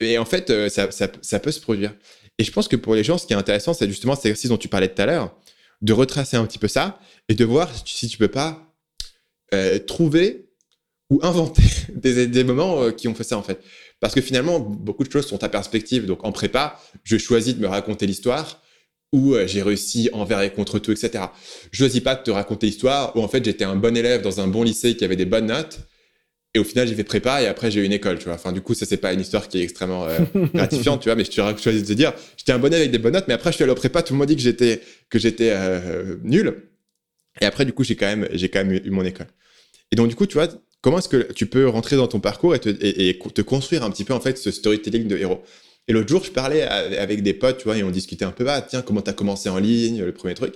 Et en fait, euh, ça, peut se produire. Et je pense que pour les gens, ce qui est intéressant, c'est justement cet exercice dont tu parlais tout à l'heure, de retracer un petit peu ça et de voir si tu peux pas euh, trouver ou inventer *laughs* des, des moments euh, qui ont fait ça, en fait. Parce que finalement, beaucoup de choses sont à perspective. Donc en prépa, je choisis de me raconter l'histoire où euh, j'ai réussi envers et contre tout, etc. Je choisis pas de te raconter l'histoire où en fait j'étais un bon élève dans un bon lycée qui avait des bonnes notes. Et au final, j'ai fait prépa et après j'ai eu une école, tu vois. Enfin, du coup, ça c'est pas une histoire qui est extrêmement euh, *laughs* gratifiante, tu vois. Mais je te choisi de te dire, j'étais un bon élève avec des bonnes notes, mais après je suis allé au prépa, tout le monde dit que j'étais que j'étais euh, nul. Et après, du coup, j'ai quand même j'ai quand même eu mon école. Et donc, du coup, tu vois, comment est-ce que tu peux rentrer dans ton parcours et te, construire un petit peu en fait ce storytelling de héros? Et l'autre jour, je parlais avec des potes, tu vois, et on discutait un peu, ah tiens, comment t'as commencé en ligne, le premier truc.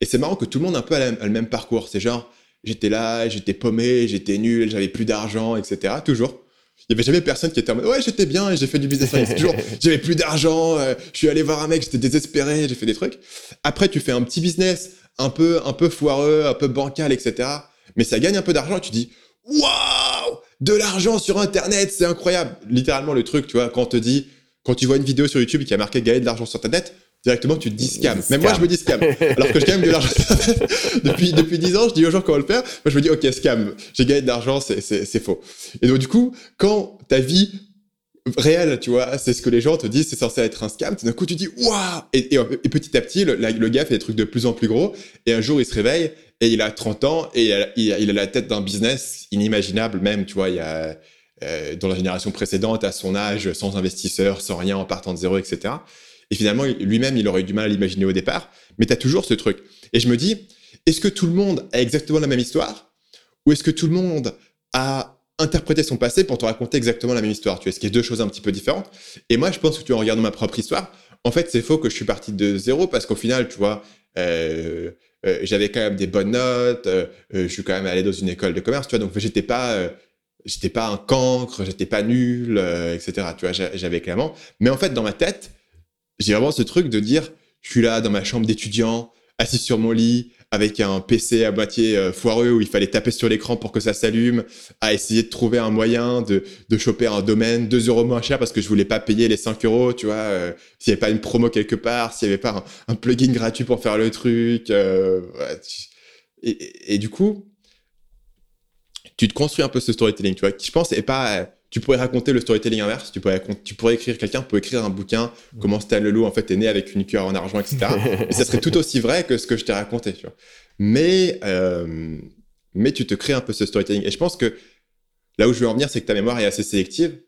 Et c'est marrant que tout le monde a un peu le même parcours. C'est genre, j'étais là, j'étais paumé, j'étais nul, j'avais plus d'argent, etc. Toujours. Il y avait jamais personne qui était en mode ouais j'étais bien et j'ai fait du business toujours *laughs* j'avais plus d'argent euh, je suis allé voir un mec j'étais désespéré j'ai fait des trucs après tu fais un petit business un peu un peu foireux un peu bancal etc mais ça gagne un peu d'argent et tu dis waouh, de l'argent sur Internet, c'est incroyable. Littéralement le truc, tu vois, quand on te dit, quand tu vois une vidéo sur YouTube qui a marqué gagner de l'argent sur Internet, directement tu te dis scam. Même moi je me dis scam. Alors que je gagne de l'argent *laughs* depuis depuis 10 ans, je dis aux gens comment le faire. Moi je me dis OK, scam. J'ai gagné de l'argent, c'est faux. Et donc du coup, quand ta vie réelle, tu vois, c'est ce que les gens te disent, c'est censé être un scam. D'un coup, tu dis waouh et, et, petit à petit, le, le, gars fait des trucs de plus en plus gros. Et un jour, il se réveille et il a 30 ans et il a, la tête d'un business inimaginable même, tu vois, il y a euh, dans la génération précédente, à son âge, sans investisseur, sans rien, en partant de zéro, etc. Et finalement, lui-même, il aurait eu du mal à l'imaginer au départ, mais tu as toujours ce truc. Et je me dis, est-ce que tout le monde a exactement la même histoire? Ou est-ce que tout le monde a interprété son passé pour te raconter exactement la même histoire? Tu vois, ce qui est deux choses un petit peu différentes? Et moi, je pense que tu en regardant ma propre histoire, en fait, c'est faux que je suis parti de zéro parce qu'au final, tu vois, euh, euh, j'avais quand même des bonnes notes, je suis quand même allé dans une école de commerce, tu vois, donc j'étais pas, j'étais pas un cancre, j'étais pas nul, etc. Tu vois, j'avais clairement. Mais en fait, dans ma tête, j'ai vraiment ce truc de dire, je suis là dans ma chambre d'étudiant, assis sur mon lit, avec un PC à moitié euh, foireux où il fallait taper sur l'écran pour que ça s'allume, à essayer de trouver un moyen de, de choper un domaine 2 euros moins cher parce que je voulais pas payer les 5 euros, tu vois, euh, s'il y avait pas une promo quelque part, s'il y avait pas un, plugin gratuit pour faire le truc. Euh, et, du coup, tu te construis un peu ce storytelling, tu vois, qui je pense est pas tu pourrais raconter le storytelling inverse. Tu pourrais, tu pourrais écrire, quelqu'un peut écrire un bouquin, comment Stan Leloup, en fait, est né avec une cuillère en argent, etc. *laughs* et ça serait tout aussi vrai que ce que je t'ai raconté, tu vois. Mais, euh, mais tu te crées un peu ce storytelling. Et je pense que là où je veux en venir, c'est que ta mémoire est assez sélective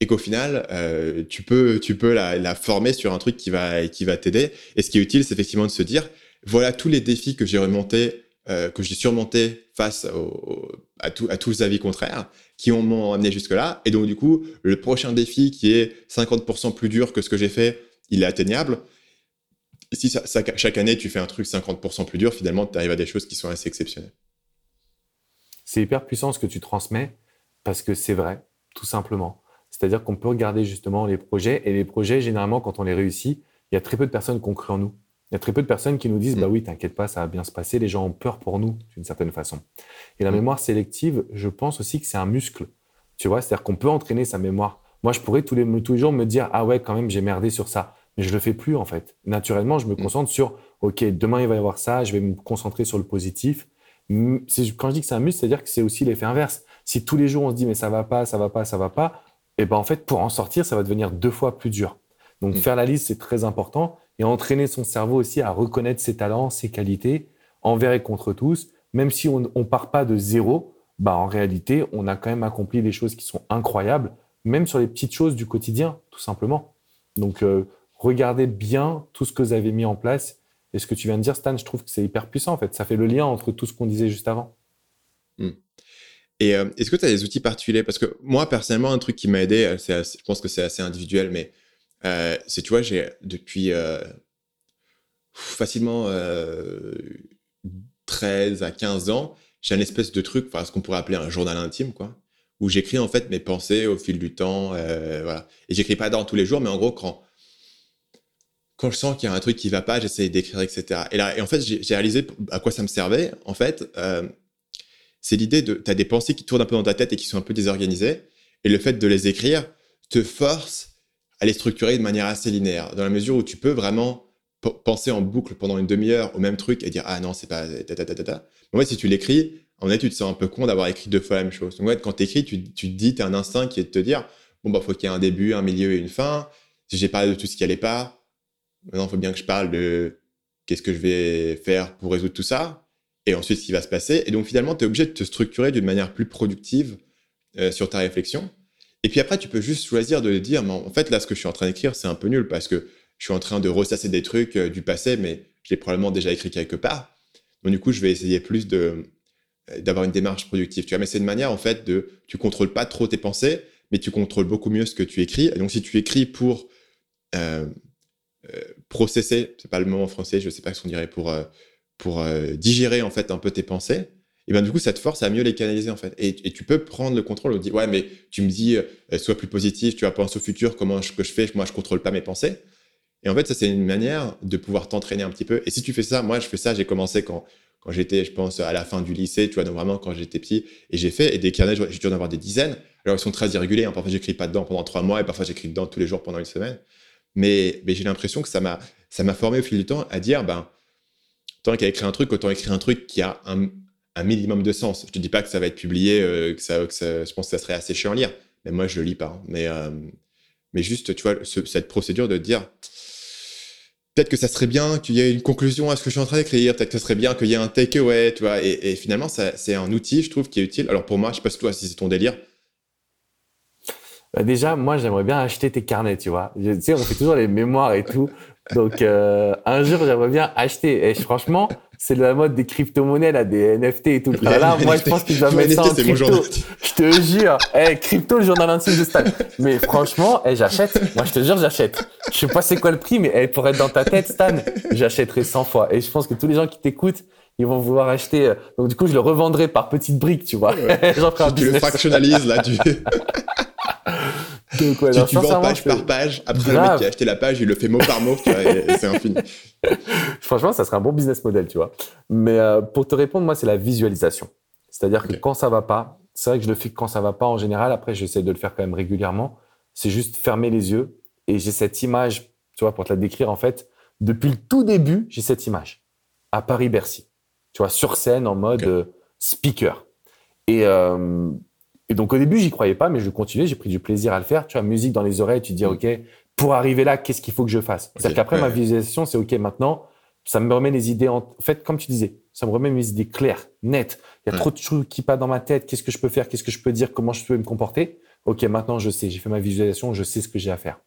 et qu'au final, euh, tu peux, tu peux la, la, former sur un truc qui va, qui va t'aider. Et ce qui est utile, c'est effectivement de se dire, voilà tous les défis que j'ai remontés, euh, que j'ai surmontés face au, à, tous les avis contraires qui m'ont amené jusque-là. Et donc, du coup, le prochain défi qui est 50% plus dur que ce que j'ai fait, il est atteignable. Si chaque année, tu fais un truc 50% plus dur, finalement, tu arrives à des choses qui sont assez exceptionnelles. C'est hyper puissant ce que tu transmets parce que c'est vrai, tout simplement. C'est-à-dire qu'on peut regarder justement les projets et les projets, généralement, quand on les réussit, il y a très peu de personnes qui ont cru en nous. Il y a très peu de personnes qui nous disent, bah mm. oui, t'inquiète pas, ça va bien se passer. Les gens ont peur pour nous, d'une certaine façon. Et la mm. mémoire sélective, je pense aussi que c'est un muscle. Tu vois, c'est-à-dire qu'on peut entraîner sa mémoire. Moi, je pourrais tous les, tous les jours me dire, ah ouais, quand même, j'ai merdé sur ça. Mais je le fais plus, en fait. Naturellement, je me mm. concentre sur, OK, demain, il va y avoir ça, je vais me concentrer sur le positif. Quand je dis que c'est un muscle, c'est-à-dire que c'est aussi l'effet inverse. Si tous les jours, on se dit, mais ça va pas, ça va pas, ça va pas, et eh ben, en fait, pour en sortir, ça va devenir deux fois plus dur. Donc, faire la liste, c'est très important et entraîner son cerveau aussi à reconnaître ses talents, ses qualités, envers et contre tous. Même si on ne part pas de zéro, bah en réalité, on a quand même accompli des choses qui sont incroyables, même sur les petites choses du quotidien, tout simplement. Donc, euh, regardez bien tout ce que vous avez mis en place. Et ce que tu viens de dire, Stan, je trouve que c'est hyper puissant, en fait. Ça fait le lien entre tout ce qu'on disait juste avant. Hmm. Et euh, est-ce que tu as des outils particuliers? Parce que moi, personnellement, un truc qui m'a aidé, je pense que c'est assez individuel, mais euh, c'est, tu vois, j'ai depuis euh, facilement 13 à 15 ans, j'ai un espèce de truc, enfin, ce qu'on pourrait appeler un journal intime, quoi, où j'écris en fait mes pensées au fil du temps, voilà. Et j'écris pas dans tous les jours, mais en gros, quand quand je sens qu'il y a un truc qui va pas, j'essaie d'écrire, etc. Et là, et en fait, j'ai réalisé à quoi ça me servait. En fait, euh, c'est l'idée de, tu as des pensées qui tournent un peu dans ta tête et qui sont un peu désorganisées, et le fait de les écrire te force à les structurer de manière assez linéaire, dans la mesure où tu peux vraiment penser en boucle pendant une demi-heure au même truc et dire ah non c'est pas ta, ta, ta, ta. En fait, si tu l'écris, en fait, tu te sens un peu con d'avoir écrit deux fois la même chose. Donc en fait, quand tu écris, tu, tu te dis, tu as un instinct qui est de te dire bon bah faut qu'il y ait un début, un milieu et une fin. Si j'ai parlé de tout ce qui allait pas, Maintenant, faut bien que je parle de qu'est-ce que je vais faire pour résoudre tout ça, et ensuite ce qui va se passer. Et donc finalement, tu es obligé de te structurer d'une manière plus productive euh, sur ta réflexion. Et puis après, tu peux juste choisir de dire, mais en fait, là, ce que je suis en train d'écrire, c'est un peu nul parce que je suis en train de ressasser des trucs euh, du passé, mais je l'ai probablement déjà écrit quelque part. Donc du coup, je vais essayer plus de euh, d'avoir une démarche productive. Tu vois, mais c'est une manière en fait de, tu contrôles pas trop tes pensées, mais tu contrôles beaucoup mieux ce que tu écris. Et donc si tu écris pour euh, processer, c'est pas le mot en français, je sais pas ce qu'on dirait pour euh, pour euh, digérer en fait un peu tes pensées. Et ben du coup, ça te force à mieux les canaliser en fait. Et, tu peux prendre le contrôle. On dit ouais, mais tu me dis sois plus positif, tu vas penser au futur, comment je, que je fais, moi je contrôle pas mes pensées. Et en fait, ça c'est une manière de pouvoir t'entraîner un petit peu. Et si tu fais ça, moi je fais ça, j'ai commencé quand quand j'étais, je pense, à la fin du lycée, tu vois, donc vraiment quand j'étais petit, et j'ai fait, et des carnets, j'ai dû en avoir des dizaines. Alors ils sont très irréguliers, hein. parfois j'écris pas dedans pendant trois mois, et parfois j'écris dedans tous les jours pendant une semaine. Mais, j'ai l'impression que ça m'a, ça m'a formé au fil du temps à dire, ben, tant qu'à écrire un truc, autant écrire un truc qui a un, un minimum de sens. Je te dis pas que ça va être publié, euh, que, ça, je pense que ça serait assez chiant à lire. Mais moi, je le lis pas. Hein. Mais, euh, mais juste, tu vois, cette procédure de dire, peut-être que ça serait bien qu'il y ait une conclusion à ce que je suis en train d'écrire, peut-être que ça serait bien qu'il y ait un takeaway, tu vois. Et, et finalement, c'est un outil, je trouve, qui est utile. Alors pour moi, je sais pas si toi, si c'est ton délire, bah, déjà, moi, j'aimerais bien acheter tes carnets, tu vois. tu sais, on fait toujours les mémoires et tout. Donc, euh, un jour, j'aimerais bien acheter. Et franchement, c'est la mode des crypto-monnaies, là, des NFT et tout. Là, moi, je pense qu'ils doivent mettre ça en crypto. Je te jure. Eh, crypto, le journal intime de Stan. Mais franchement, eh, j'achète. Moi, je te jure, j'achète. Je sais pas c'est quoi le prix, mais eh, pour être dans ta tête, Stan, j'achèterai 100 fois. Et je pense que tous les gens qui t'écoutent, ils vont vouloir acheter. Euh, donc, du coup, je le revendrai par petites briques, tu vois. *laughs* J'en ferai un Tu le fractionnalises, là, tu... *laughs* Donc, ouais, tu, tu vends page par page. Après, le mec qui a acheté la page, il le fait mot par mot, c'est infini. *laughs* Franchement, ça serait un bon business model, tu vois. Mais euh, pour te répondre, moi, c'est la visualisation. C'est-à-dire que quand ça va pas, c'est vrai que je le fais quand ça va pas en général. Après, j'essaie de le faire quand même régulièrement. C'est juste fermer les yeux et j'ai cette image, tu vois, pour te la décrire, en fait, depuis le tout début, j'ai cette image à Paris-Bercy. Tu vois, sur scène en mode euh, speaker. Et euh, et donc au début, j'y croyais pas, mais je continuais, j'ai pris du plaisir à le faire. Tu vois, musique dans les oreilles, tu te dis, mm. OK, pour arriver là, qu'est-ce qu'il faut que je fasse? C'est-à-dire qu'après, ma visualisation, c'est OK, maintenant, ça me remet les idées en... fait, comme tu disais, ça me remet mes idées claires, nettes. Il y a trop de choses qui passent dans ma tête. Qu'est-ce que je peux faire? Qu'est-ce que je peux dire? Comment je peux me comporter? OK, maintenant, je sais. J'ai fait ma visualisation, je sais ce que j'ai à faire.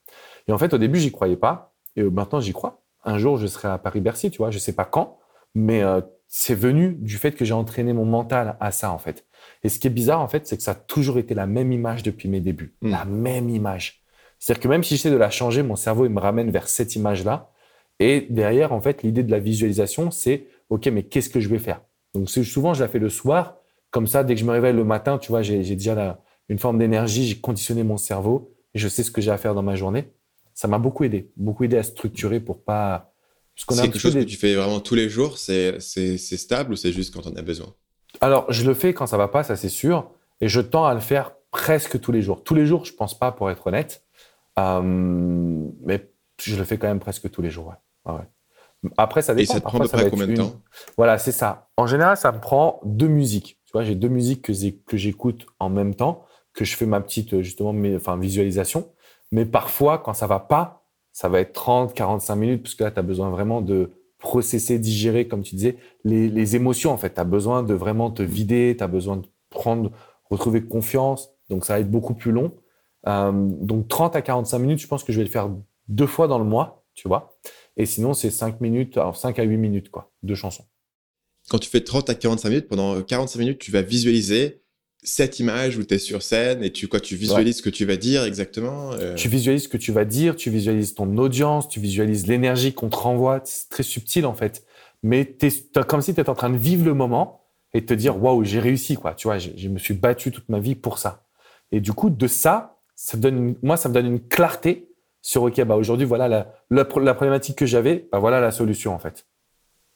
Et en fait, au début, j'y croyais pas. Et maintenant, j'y crois. Un jour, je serai à Paris-Bercy, tu vois. Je sais pas quand, mais euh, c'est venu du fait que j'ai entraîné mon mental à ça, en fait. Et ce qui est bizarre, en fait, c'est que ça a toujours été la même image depuis mes débuts. Hmm. La même image. C'est-à-dire que même si j'essaie de la changer, mon cerveau, il me ramène vers cette image-là. Et derrière, en fait, l'idée de la visualisation, c'est, OK, mais qu'est-ce que je vais faire? Donc, souvent, je la fais le soir. Comme ça, dès que je me réveille le matin, tu vois, j'ai déjà une forme d'énergie, j'ai conditionné mon cerveau et je sais ce que j'ai à faire dans ma journée. Ça m'a beaucoup aidé, beaucoup aidé à structurer pour pas. C'est quelque chose que tu fais vraiment tous les jours, c'est stable ou c'est juste quand on a besoin? Alors, je le fais quand ça va pas, ça c'est sûr, et je tends à le faire presque tous les jours. Tous les jours, je pense pas, pour être honnête, euh, mais je le fais quand même presque tous les jours. Après, ça dépend. Et ça te prend à peu près combien de temps? Voilà, c'est ça. En général, ça me prend deux musiques. Tu vois, j'ai deux musiques que j'écoute en même temps, que je fais ma petite justement, enfin, visualisation. Mais parfois, quand ça va pas, ça va être 30, 45 minutes, parce que là, tu as besoin vraiment de processer, digérer, comme tu disais, les, émotions, en fait. Tu as besoin de vraiment te vider, tu as besoin de prendre, retrouver confiance. Donc, ça va être beaucoup plus long. Euh, donc, 30 à 45 minutes, je pense que je vais le faire deux fois dans le mois, tu vois. Et sinon, c'est 5 minutes, alors 5 à 8 minutes, quoi, deux chansons. Quand tu fais 30 à 45 minutes, pendant 45 minutes, tu vas visualiser cette image où tu es sur scène et tu, quoi, tu visualises ce que tu vas dire exactement euh? Tu visualises ce que tu vas dire, tu visualises ton audience, tu visualises l'énergie qu'on te renvoie. C'est très subtil en fait. Mais es, comme si tu étais en train de vivre le moment et de te dire waouh, j'ai réussi. quoi. Tu vois, je me suis battu toute ma vie pour ça. Et du coup, de ça, ça donne moi, ça me donne une clarté sur OK, bah aujourd'hui, voilà la, la, problématique que j'avais, bah voilà la solution en fait.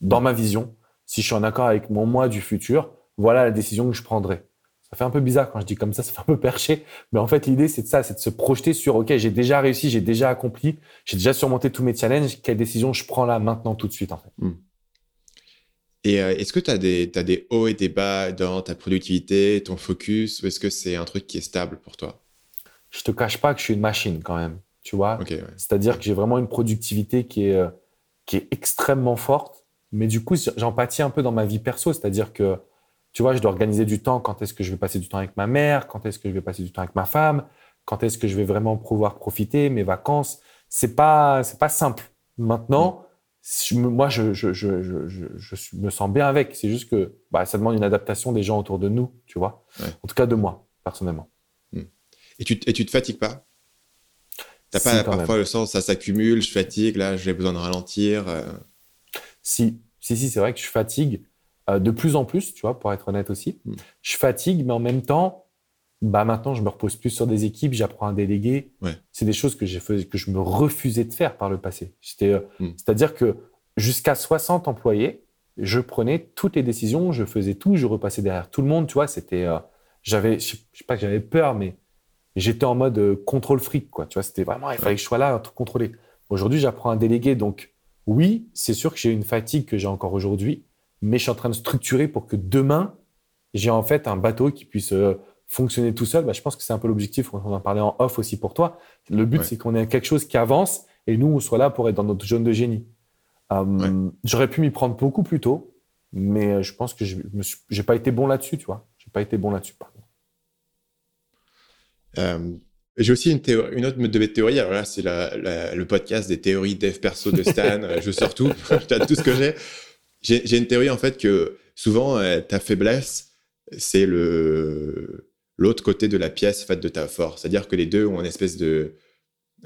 Dans ma vision, si je suis en accord avec mon moi du futur, voilà la décision que je prendrai. Ça fait un peu bizarre quand je dis comme ça, ça fait un peu perché. Mais en fait, l'idée, c'est de ça, c'est de se projeter sur, OK, j'ai déjà réussi, j'ai déjà accompli, j'ai déjà surmonté tous mes challenges. Quelle décision je prends là, maintenant, tout de suite, en fait. Hmm. Et euh, est-ce que tu as, as, des hauts et des bas dans ta productivité, ton focus, ou est-ce que c'est un truc qui est stable pour toi? Je te cache pas que je suis une machine quand même, tu vois. C'est-à-dire que j'ai vraiment une productivité qui est, euh, qui est extrêmement forte. Mais du coup, j'en pâtis un peu dans ma vie perso, c'est-à-dire que tu vois, je dois organiser du temps. Quand est-ce que je vais passer du temps avec ma mère? Quand est-ce que je vais passer du temps avec ma femme? Quand est-ce que je vais vraiment pouvoir profiter? Mes vacances? C'est pas, c'est pas simple. Maintenant, moi, je, je, je, je, me sens bien avec. C'est juste que bah, ça demande une adaptation des gens autour de nous, tu vois? En tout cas, de moi, personnellement. Hmm. Et tu, et tu te fatigues pas? T'as pas parfois le sens, ça s'accumule, je fatigue, là, j'ai besoin de ralentir. Euh? Si, si, si, c'est vrai que je fatigue. Euh, de plus en plus, tu vois, pour être honnête aussi. Hmm. Je fatigue, mais en même temps, bah maintenant, je me repose plus sur des équipes, j'apprends à déléguer. C'est des choses que, fait, que je me refusais de faire par le passé. Euh, hmm. C'est-à-dire que jusqu'à 60 employés, je prenais toutes les décisions, je faisais tout, je repassais derrière tout le monde, tu vois, c'était... Euh, j'avais, je sais pas que j'avais peur, mais j'étais en mode contrôle fric, quoi. Tu vois, c'était vraiment, il fallait que je sois là, tout contrôler. Aujourd'hui, j'apprends à déléguer, donc oui, c'est sûr que j'ai une fatigue que j'ai encore aujourd'hui, mais je suis en train de structurer pour que demain, j'ai en fait un bateau qui puisse euh, fonctionner tout seul. Bah, je pense que c'est un peu l'objectif. On en parlait en off aussi pour toi. Le but, c'est qu'on ait quelque chose qui avance et nous, on soit là pour être dans notre zone de génie. Euh, j'aurais pu m'y prendre beaucoup plus tôt, mais euh, je pense que je n'ai pas été bon là-dessus, tu vois. J'ai pas été bon là-dessus, j'ai aussi une, une autre de mes théories. Alors là, c'est le podcast des théories dev perso de Stan. *laughs* je sors tout. je tout ce que j'ai j'ai une théorie en fait que souvent euh, ta faiblesse c'est le l'autre côté de la pièce faite de ta force. C'est-à-dire que les deux ont une espèce de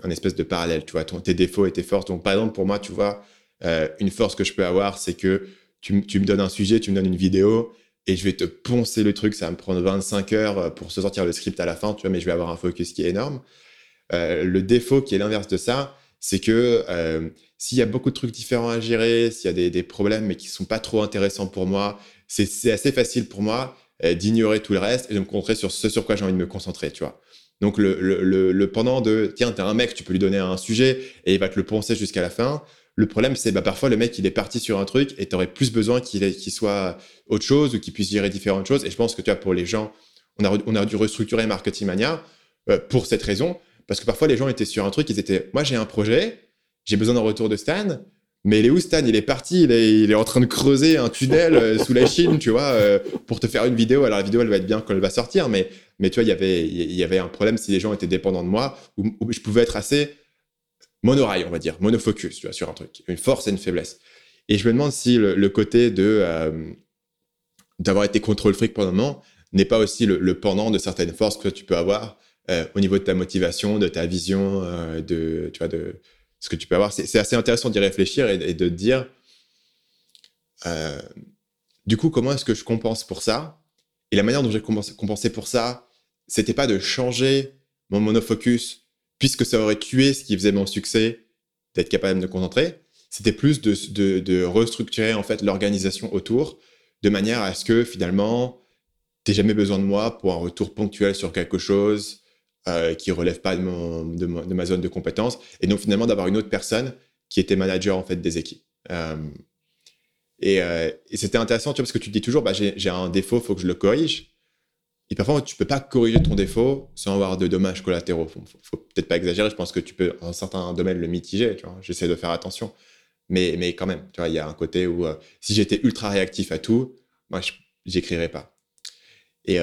un espèce de parallèle. Tu vois, tes défauts et tes forces. Donc par exemple pour moi, tu vois, euh, une force que je peux avoir, c'est que tu, tu, me donnes un sujet, tu me donnes une vidéo et je vais te poncer le truc. Ça va me prendre 25 heures pour se sortir le script à la fin, tu vois, mais je vais avoir un focus qui est énorme. Euh, le défaut qui est l'inverse de ça, c'est que euh, s'il y a beaucoup de trucs différents à gérer, s'il y a des, des, problèmes mais qui sont pas trop intéressants pour moi, c'est assez facile pour moi euh, d'ignorer tout le reste et de me concentrer sur ce sur quoi j'ai envie de me concentrer, tu vois. Donc le, le, le, pendant de tiens t'es un mec, tu peux lui donner un sujet et il va te le poncer jusqu'à la fin. Le problème c'est bah parfois le mec il est parti sur un truc et t'aurais plus besoin qu'il qu'il soit autre chose ou qu'il puisse gérer différentes choses. Et je pense que tu vois pour les gens, on a on a dû restructurer Marketing Mania euh, pour cette raison parce que parfois les gens étaient sur un truc, ils étaient moi j'ai un projet j'ai besoin d'un retour de Stan. Mais il est où Stan? Il est parti, il est, en train de creuser un tunnel euh, sous la Chine, tu vois, euh, pour te faire une vidéo. Alors la vidéo, elle va être bien quand elle va sortir, mais, mais tu vois, il y avait, il y avait un problème si les gens étaient dépendants de moi, où, je pouvais être assez monorail, on va dire, monofocus, tu vois, sur un truc, une force et une faiblesse. Et je me demande si le, côté de euh, d'avoir été contrôle fric pendant un moment n'est pas aussi le, pendant de certaines forces que tu peux avoir au niveau de ta motivation, de ta vision, de, tu vois, de, ce que tu peux avoir. C'est assez intéressant d'y réfléchir et, de te dire, euh, du coup, comment est-ce que je compense pour ça? Et la manière dont j'ai compensé pour ça, c'était pas de changer mon monofocus, puisque ça aurait tué ce qui faisait mon succès, d'être capable de me concentrer. C'était plus de, de, restructurer en fait l'organisation autour, de manière à ce que finalement, tu jamais besoin de moi pour un retour ponctuel sur quelque chose, euh, qui relève pas de, ma zone de compétence, et donc finalement d'avoir une autre personne qui était manager en fait des équipes. Euh, euh, et, c'était intéressant, tu vois, parce que tu te dis toujours, bah, j'ai un défaut, faut que je le corrige. Et parfois, tu peux pas corriger ton défaut sans avoir de dommages collatéraux. Faut, faut, faut peut-être pas exagérer. Je pense que tu peux, en certains domaines, le mitiger. J'essaie de faire attention, mais mais quand même, tu vois, il y a un côté où si j'étais ultra réactif à tout, moi, j'écrirais pas. Et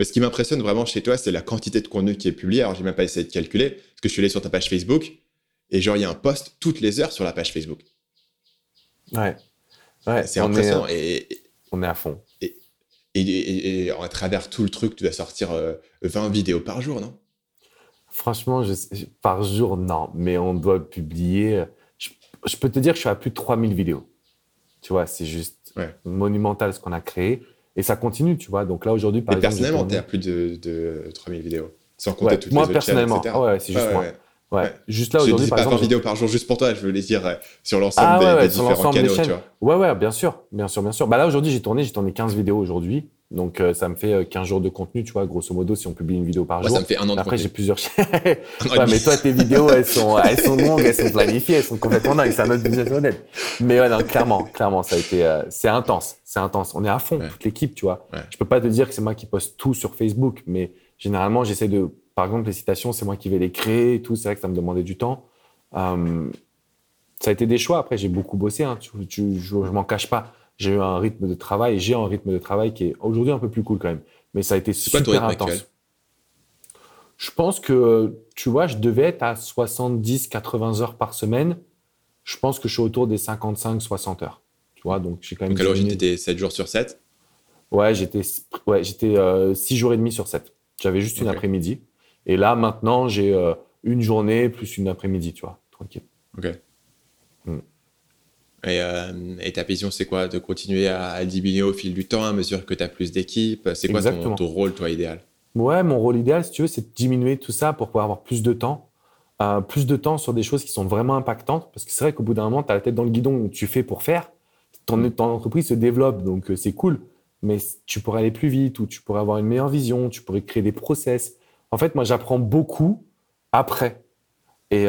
mais ce qui m'impressionne vraiment chez toi, c'est la quantité de contenu qui est publié. Alors, j'ai même pas essayé de calculer, parce que je suis allé sur ta page Facebook, et genre, il y a un post toutes les heures sur la page Facebook. Ouais. ouais c'est impressionnant. et, on est à fond. Et, et, à travers tout le truc, tu dois sortir 20 vidéos par jour, non? Franchement, je, par jour, non. Mais on doit publier. Je, peux te dire que je suis à plus de 3000 vidéos. Tu vois, c'est juste monumental ce qu'on a créé. Et ça continue, tu vois. Donc là, aujourd'hui, par exemple. Personnellement, tu à plus de, de 3000 vidéos. Sans compter toutes moi, les personnellement. Channels, ouais, c'est juste moi. Ouais. Juste là, aujourd'hui, par pas exemple. vidéos par jour juste pour toi, je veux les dire sur l'ensemble ah, des, des différents canaux, tu vois. Ouais, ouais, bien sûr. Bien sûr, bien sûr. Bah là, aujourd'hui, j'ai tourné, j'ai tourné 15 vidéos aujourd'hui. Donc, euh, ça me fait 15 euh, jours de contenu, tu vois, grosso modo, si on publie une vidéo par jour. Ça me fait un an de Après, j'ai plusieurs *laughs* ouais, mais toi, tes vidéos, elles sont, elles sont longues, elles sont planifiées, elles sont complètement dingues. C'est un autre business model. Mais ouais, non, clairement, clairement, ça a été, euh, c'est intense. C'est intense. On est à fond, toute l'équipe, tu vois. Je peux pas te dire que c'est moi qui poste tout sur Facebook, mais généralement, j'essaie de, par exemple, les citations, c'est moi qui vais les créer et tout. C'est vrai que ça me demandait du temps. ça a été des choix. Après, j'ai beaucoup bossé, hein. tu, tu, je, je m'en cache pas j'ai eu un rythme de travail, j'ai un rythme de travail qui est aujourd'hui un peu plus cool quand même. Mais ça a été super intense. Je pense que, tu vois, je devais être à 70, 80 heures par semaine. Je pense que je suis autour des 55, 60 heures. Tu vois, donc j'ai quand même. Donc à l'origine, tu étais 7 jours sur 7 Ouais, j'étais ouais, j'étais 6 euh, jours et demi sur 7. J'avais juste une après-midi. Et là, maintenant, j'ai euh, une journée plus une après-midi, tu vois, tranquille. Ok. Euh, et, ta vision, c'est quoi De continuer à, diminuer au fil du temps à mesure que tu as plus d'équipes? C'est quoi ton, rôle, toi, idéal? Ouais, mon rôle idéal, si tu veux, c'est de diminuer tout ça pour pouvoir avoir plus de temps. Euh, plus de temps sur des choses qui sont vraiment impactantes. Parce que c'est vrai qu'au bout d'un moment, tu as la tête dans le guidon, tu fais pour faire. Ton, ton entreprise se développe, donc euh, c'est cool. Mais tu pourrais aller plus vite ou tu pourrais avoir une meilleure vision, tu pourrais créer des process. En fait, moi, j'apprends beaucoup après. Et,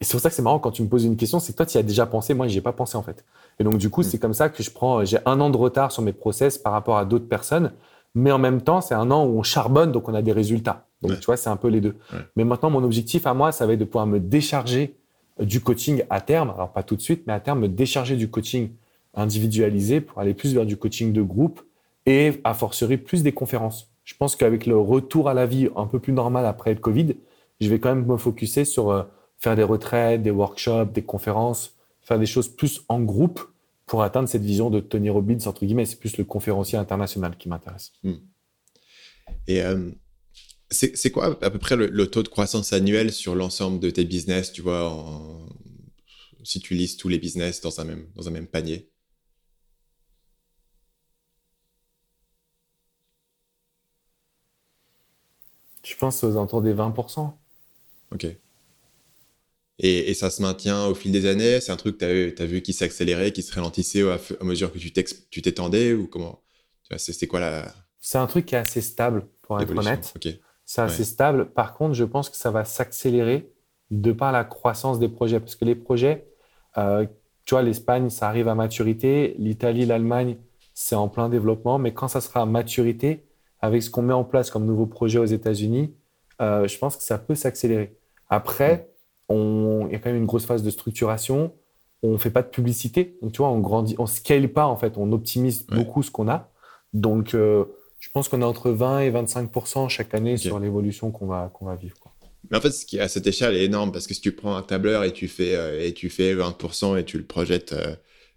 et c'est pour ça que c'est marrant quand tu me poses une question, c'est que toi, tu y as déjà pensé, moi, n'y ai pas pensé en fait. Et donc, du coup, mm. c'est comme ça que je prends, j'ai un an de retard sur mes process par rapport à d'autres personnes, mais en même temps, c'est un an où on charbonne, donc on a des résultats. Donc, tu vois, c'est un peu les deux. Mais maintenant, mon objectif à moi, ça va être de pouvoir me décharger du coaching à terme, alors pas tout de suite, mais à terme, me décharger du coaching individualisé pour aller plus vers du coaching de groupe et à forcerie plus des conférences. Je pense qu'avec le retour à la vie un peu plus normal après le Covid, je vais quand même me focuser sur euh, faire des retraites, des workshops, des conférences, faire des choses plus en groupe pour atteindre cette vision de Tony Robbins, entre guillemets. C'est plus le conférencier international qui m'intéresse. Hmm. Et euh, c'est quoi à peu près le, taux de croissance annuel sur l'ensemble de tes business, tu vois, si tu lises tous les business dans un même, dans un même panier? Je pense aux alentours des 20%. Ok. Et, ça se maintient au fil des années? C'est un truc que tu as, vu qui s'accélérait, qui se ralentissait à, mesure que tu t'étendais Ou comment? C'est quoi la. C'est un truc qui est assez stable, pour être honnête. C'est assez stable. Par contre, je pense que ça va s'accélérer de par la croissance des projets. Parce que les projets, euh, tu vois, l'Espagne, ça arrive à maturité. L'Italie, l'Allemagne, c'est en plein développement. Mais quand ça sera à maturité, avec ce qu'on met en place comme nouveau projet aux États-Unis, euh, je pense que ça peut s'accélérer. Après, il y a quand même une grosse phase de structuration. On fait pas de publicité. Donc, tu vois, on grandit, on scale pas, en fait. On optimise beaucoup ce qu'on a. Donc, euh, je pense qu'on est entre 20 et 25% chaque année sur l'évolution qu'on va, qu'on va vivre. Mais en fait, ce qui à cette échelle est énorme parce que si tu prends un tableur et tu fais, euh, et tu fais 20% et tu le projettes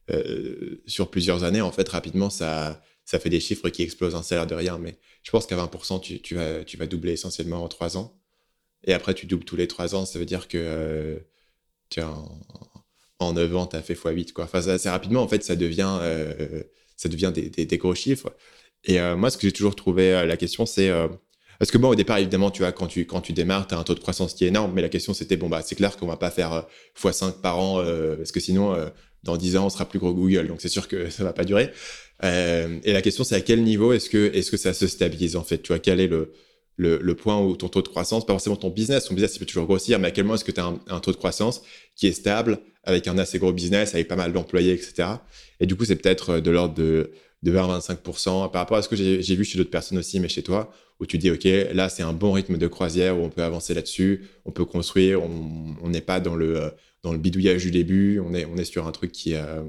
euh, sur plusieurs années, en fait, rapidement, ça, ça fait des chiffres qui explosent un salaire de rien. Mais je pense qu'à 20%, tu, tu, vas, tu vas doubler essentiellement en trois ans et après tu doubles tous les trois ans, ça veut dire que euh, tu en, en 9 ans, tu as fait x8. Quoi. Enfin, assez rapidement, en fait, ça devient, euh, ça devient des, gros chiffres. Et euh, moi, ce que j'ai toujours trouvé la question, c'est. parce que bon, au départ, évidemment, tu vois, quand tu, quand tu démarres, tu as un taux de croissance qui est énorme, mais la question, c'était bon, bah, c'est clair qu'on va pas faire x5 par an, parce que sinon, dans 10 ans, on sera plus gros Google. Donc, c'est sûr que *laughs* ça va pas durer. et la question, c'est à quel niveau est-ce que, est-ce que ça se stabilise, en fait? Tu vois, quel est le le, point où ton taux de croissance, pas forcément ton business, ton business il peut toujours grossir, mais à quel moment est-ce que tu as un, taux de croissance qui est stable, avec un assez gros business, avec pas mal d'employés, etc. Et du coup, c'est peut-être euh, de l'ordre de, de 20-25% par rapport à ce que j'ai vu chez d'autres personnes aussi, mais chez toi, où tu dis, OK, là, c'est un bon rythme de croisière, où on peut avancer là-dessus, on peut construire, on n'est pas dans le, euh, dans le bidouillage du début, on est, on est sur un truc qui, euh,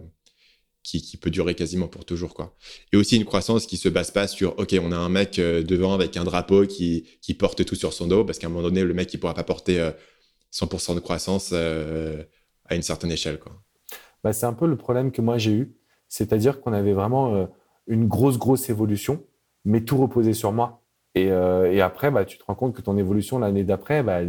qui, peut durer quasiment pour toujours. Quoi. Et aussi une croissance qui se base pas sur, OK, on a un mec euh, devant avec un drapeau qui, qui porte tout sur son dos, parce qu'à un moment donné, le mec, il pourra pas porter 100% euh, de croissance euh, à une certaine échelle. Quoi. Bah, c'est un peu le problème que moi j'ai eu. C'est-à-dire qu'on avait vraiment une grosse, grosse évolution, mais tout reposait sur moi. Et, et après, bah, tu te rends compte que ton évolution l'année d'après, bah,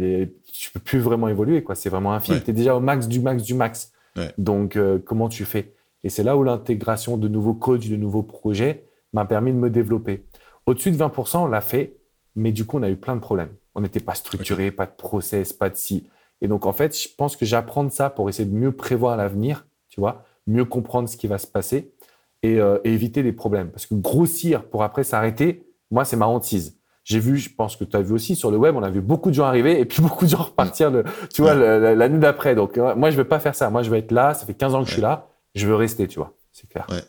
tu peux plus vraiment évoluer. quoi. C'est vraiment infini. Tu es déjà au max du max du max. Donc, comment tu fais? Et c'est là où l'intégration de nouveaux coachs, de nouveaux projets m'a permis de me développer. Au-dessus de 20%, on l'a fait, mais du coup, on a eu plein de problèmes. On n'était pas structuré, pas de process, pas de si. Et donc, en fait, je pense que j'apprends ça pour essayer de mieux prévoir l'avenir, tu vois, mieux comprendre ce qui va se passer et, euh, éviter des problèmes. Parce que grossir pour après s'arrêter, moi, c'est ma hantise. J'ai vu, je pense que tu as vu aussi sur le web, on a vu beaucoup de gens arriver et puis *laughs* beaucoup de gens repartir, le, tu vois, l'année d'après. Donc, euh, moi, je ne veux pas faire ça. Moi, je veux être là. Ça fait 15 ans que je suis là. Je veux rester, tu vois. C'est clair. Ouais.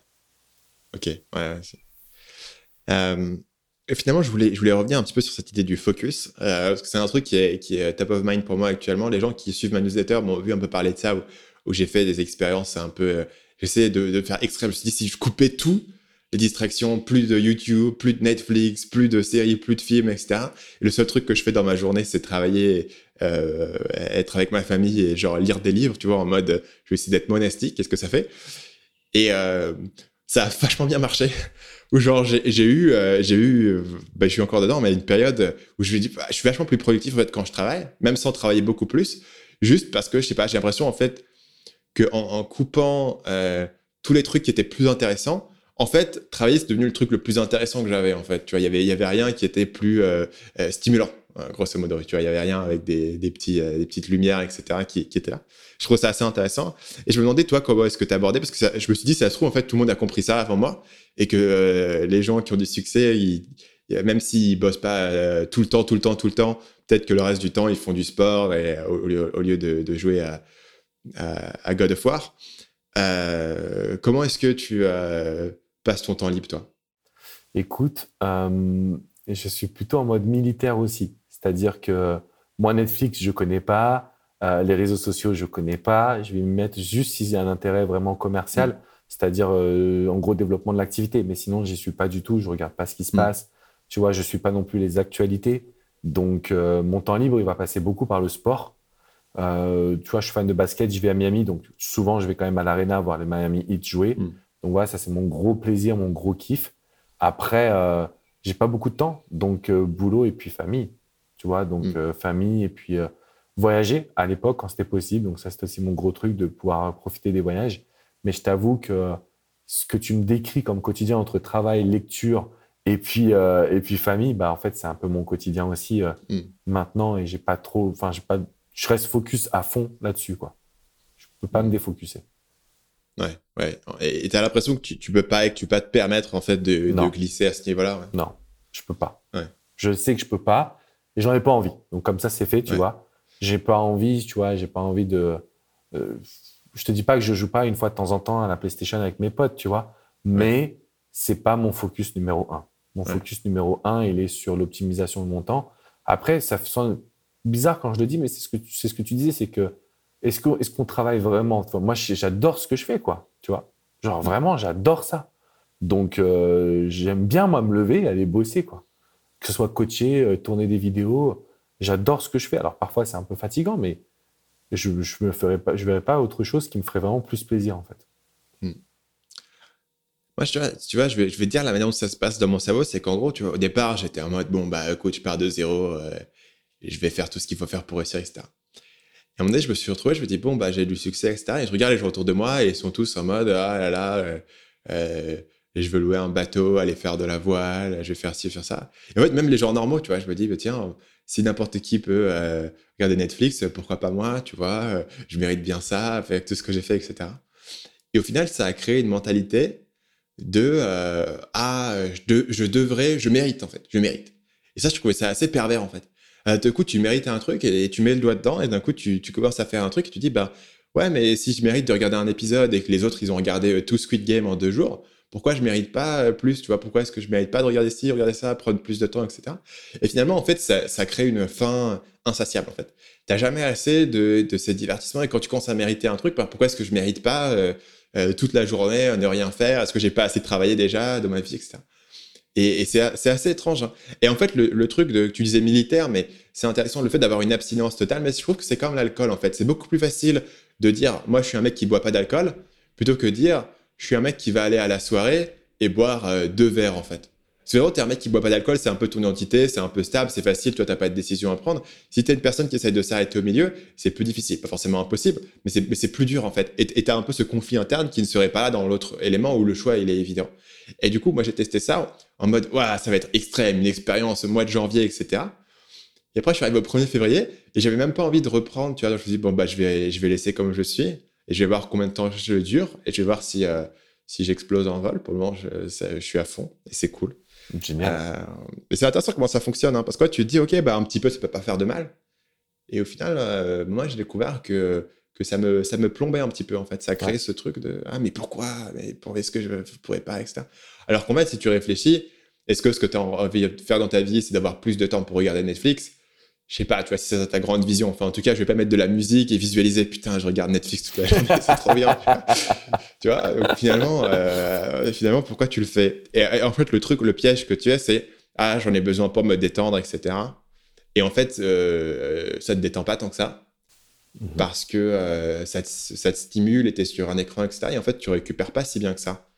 Ok. Ouais. Euh, et finalement, je voulais, je voulais revenir un petit peu sur cette idée du focus, euh, parce que c'est un truc qui est, qui est top of mind pour moi actuellement. Les gens qui suivent ma newsletter m'ont vu un peu parler de ça, où, j'ai fait des expériences un peu... Euh, J'essaie de, de, faire extrême. Je me suis dit, si je coupais tout, les distractions, plus de YouTube, plus de Netflix, plus de séries, plus de films, etc. Et le seul truc que je fais dans ma journée, c'est travailler, euh, être avec ma famille et genre lire des livres, tu vois, en mode, je vais essayer d'être monastique. Qu'est-ce que ça fait? Et euh, ça a *laughs* vachement bien marché où genre j'ai eu j'ai eu euh, bah, je suis encore dedans mais une période où je me dis bah, je suis vachement plus productif en fait quand je travaille même sans travailler beaucoup plus juste parce que je sais pas j'ai l'impression en fait que en, coupant tous les trucs qui étaient plus intéressants en fait travailler c'est devenu le truc le plus intéressant que j'avais en fait tu vois il y avait il y avait rien qui était plus euh, stimulant grosso modo tu vois il y avait rien avec des, des petits des petites lumières etc qui, étaient là je trouve ça assez intéressant. Et je me demandais, toi, comment est-ce que tu abordé? Parce que je me suis dit, ça se trouve, en fait, tout le monde a compris ça avant moi. Et que euh, les gens qui ont du succès, ils, même s'ils bossent pas euh, tout le temps, tout le temps, tout le temps, peut-être que le reste du temps, ils font du sport et, au, lieu, de, jouer à, à, God of War. Euh, comment est-ce que tu passes ton temps libre, toi Écoute, je suis plutôt en mode militaire aussi. C'est-à-dire que moi, Netflix, je connais pas. Euh, les réseaux sociaux, je connais pas. Je vais me mettre juste s'il y a un intérêt vraiment commercial, mm. c'est-à-dire euh, en gros développement de l'activité. Mais sinon, j'y suis pas du tout. Je regarde pas ce qui se mm. passe. Tu vois, je suis pas non plus les actualités. Donc, euh, mon temps libre, il va passer beaucoup par le sport. tu vois, je suis fan de basket. Je vais à Miami, donc souvent, je vais quand même à l'arena voir les Miami Heat jouer. Mm. Donc voilà, ça c'est mon gros plaisir, mon gros kiff. Après, j'ai pas beaucoup de temps, donc boulot et puis famille. Tu vois, donc famille et puis voyager à l'époque quand c'était possible. Donc ça, c'est aussi mon gros truc de pouvoir profiter des voyages. Mais je t'avoue que ce que tu me décris comme quotidien entre travail, lecture et puis euh, et puis famille, bah en fait c'est un peu mon quotidien aussi euh, mm. maintenant et j'ai pas trop, enfin j'ai pas, je reste focus à fond là-dessus quoi. Je peux pas me défocuser. Ouais, ouais. Et tu as l'impression que tu, tu peux pas et que tu peux pas te permettre en fait de, de glisser à ce niveau-là. Non, je peux pas. Ouais. Je sais que je peux pas et j'en ai pas envie. Donc comme ça c'est fait, tu vois j'ai pas envie, tu vois, j'ai pas envie de. Euh, je te dis pas que je joue pas une fois de temps en temps à la PlayStation avec mes potes, tu vois, mais c'est pas mon focus numéro un. Mon focus numéro un, il est sur l'optimisation de mon temps. Après, ça sonne bizarre quand je le dis, mais c'est ce que tu, c'est ce que tu disais, c'est que est-ce qu'on travaille vraiment? Moi, j'adore ce que je fais, quoi. Tu vois, genre vraiment, j'adore ça. Donc, euh, j'aime bien moi me lever, et aller bosser, quoi. Que ce soit coacher, euh, tourner des vidéos, J'adore ce que je fais. Alors parfois c'est un peu fatigant, mais je pas, je verrais pas autre chose qui me ferait vraiment plus plaisir en fait. Hmm. Moi, tu vois, je, vais, te dire la manière dont ça se passe dans mon cerveau, c'est qu'en gros, au départ, j'étais en mode, bon, bah, coach, je pars de zéro, euh, je vais faire tout ce qu'il faut faire pour réussir, etc. Et à un moment donné, je me suis retrouvé, je me dis, bon, bah, j'ai du succès, etc. Et je regarde les gens autour de moi et ils sont tous en mode, ah là là, euh, euh, je veux louer un bateau, aller faire de la voile, je vais faire ci, faire ça. Et en fait, même les gens normaux, tu vois, je me dis, bah, tiens, si n'importe qui peut euh, regarder Netflix, pourquoi pas moi, tu vois, euh, je mérite bien ça avec tout ce que j'ai fait, etc. Et au final, ça a créé une mentalité de ah, je, devrais, je mérite en fait, je mérite. Et ça, je trouvais ça assez pervers en fait. Euh, d'un coup, tu mérites un truc et, tu mets le doigt dedans et d'un coup, tu, commences à faire un truc et tu dis bah ouais, mais si je mérite de regarder un épisode et que les autres ils ont regardé tout Squid Game en deux jours, pourquoi je mérite pas euh, plus Tu vois, pourquoi est-ce que je mérite pas de regarder ci, regarder ça, prendre plus de temps, etc. Et finalement, en fait, ça, ça crée une fin insatiable. En fait, t'as jamais assez de, de ces divertissements et quand tu commences à mériter un truc, bah, pourquoi est-ce que je mérite pas euh, euh, toute la journée ne rien faire? Est-ce que j'ai pas assez travaillé déjà dans ma vie, etc. Et, et c'est assez étrange. Hein. Et en fait, le, le, truc de, tu disais militaire, mais c'est intéressant le fait d'avoir une abstinence totale. Mais je trouve que c'est comme l'alcool, en fait. C'est beaucoup plus facile de dire, moi, je suis un mec qui boit pas d'alcool, plutôt que dire, je suis un mec qui va aller à la soirée et boire euh, deux verres en fait. Que vraiment, t'es un mec qui boit pas d'alcool, c'est un peu ton identité, c'est un peu stable, c'est facile, toi, t'as pas de décision à prendre. Si t'es une personne qui essaye de s'arrêter au milieu, c'est plus difficile, pas forcément impossible, mais c'est plus dur en fait. Et t'as un peu ce conflit interne qui ne serait pas là dans l'autre élément où le choix, il est évident. Et du coup, moi, j'ai testé ça en mode, ouais, ça va être extrême, une expérience au mois de janvier, etc. Et après, je suis arrivé au 1er février et j'avais même pas envie de reprendre, tu vois. Je me suis dit, bon, bah, je vais, je vais laisser comme je suis et je vais voir combien de temps je dure et je vais voir si, euh, si j'explose en vol. Pour le moment, je, je suis à fond et c'est cool. Génial. Euh, mais c'est intéressant comment ça fonctionne, hein, parce que tu te dis, OK, bah, un petit peu, ça peut pas faire de mal. Et au final, euh, moi, j'ai découvert que, que ça, me, ça me plombait un petit peu, en fait. Ça crée ce truc de, ah, mais pourquoi? Mais Est-ce que je ne pourrais pas, etc. Alors qu'en fait, si tu réfléchis, est-ce que ce que tu as envie de faire dans ta vie, c'est d'avoir plus de temps pour regarder Netflix? Je sais pas, tu vois, si c'est ta grande vision. Enfin, en tout cas, je vais pas mettre de la musique et visualiser, putain, je regarde Netflix toute la journée, c'est trop bien. tu vois, *laughs* donc finalement, euh, finalement, pourquoi tu le fais? Et, en fait, le truc, le piège que tu as, c'est, ah, j'en ai besoin pour me détendre, etc. Et en fait, euh, ça te détend pas tant que ça. Mhm. Parce que euh, ça, te, ça, te, stimule et tu es sur un écran, etc. Et en fait, tu récupères pas si bien que ça.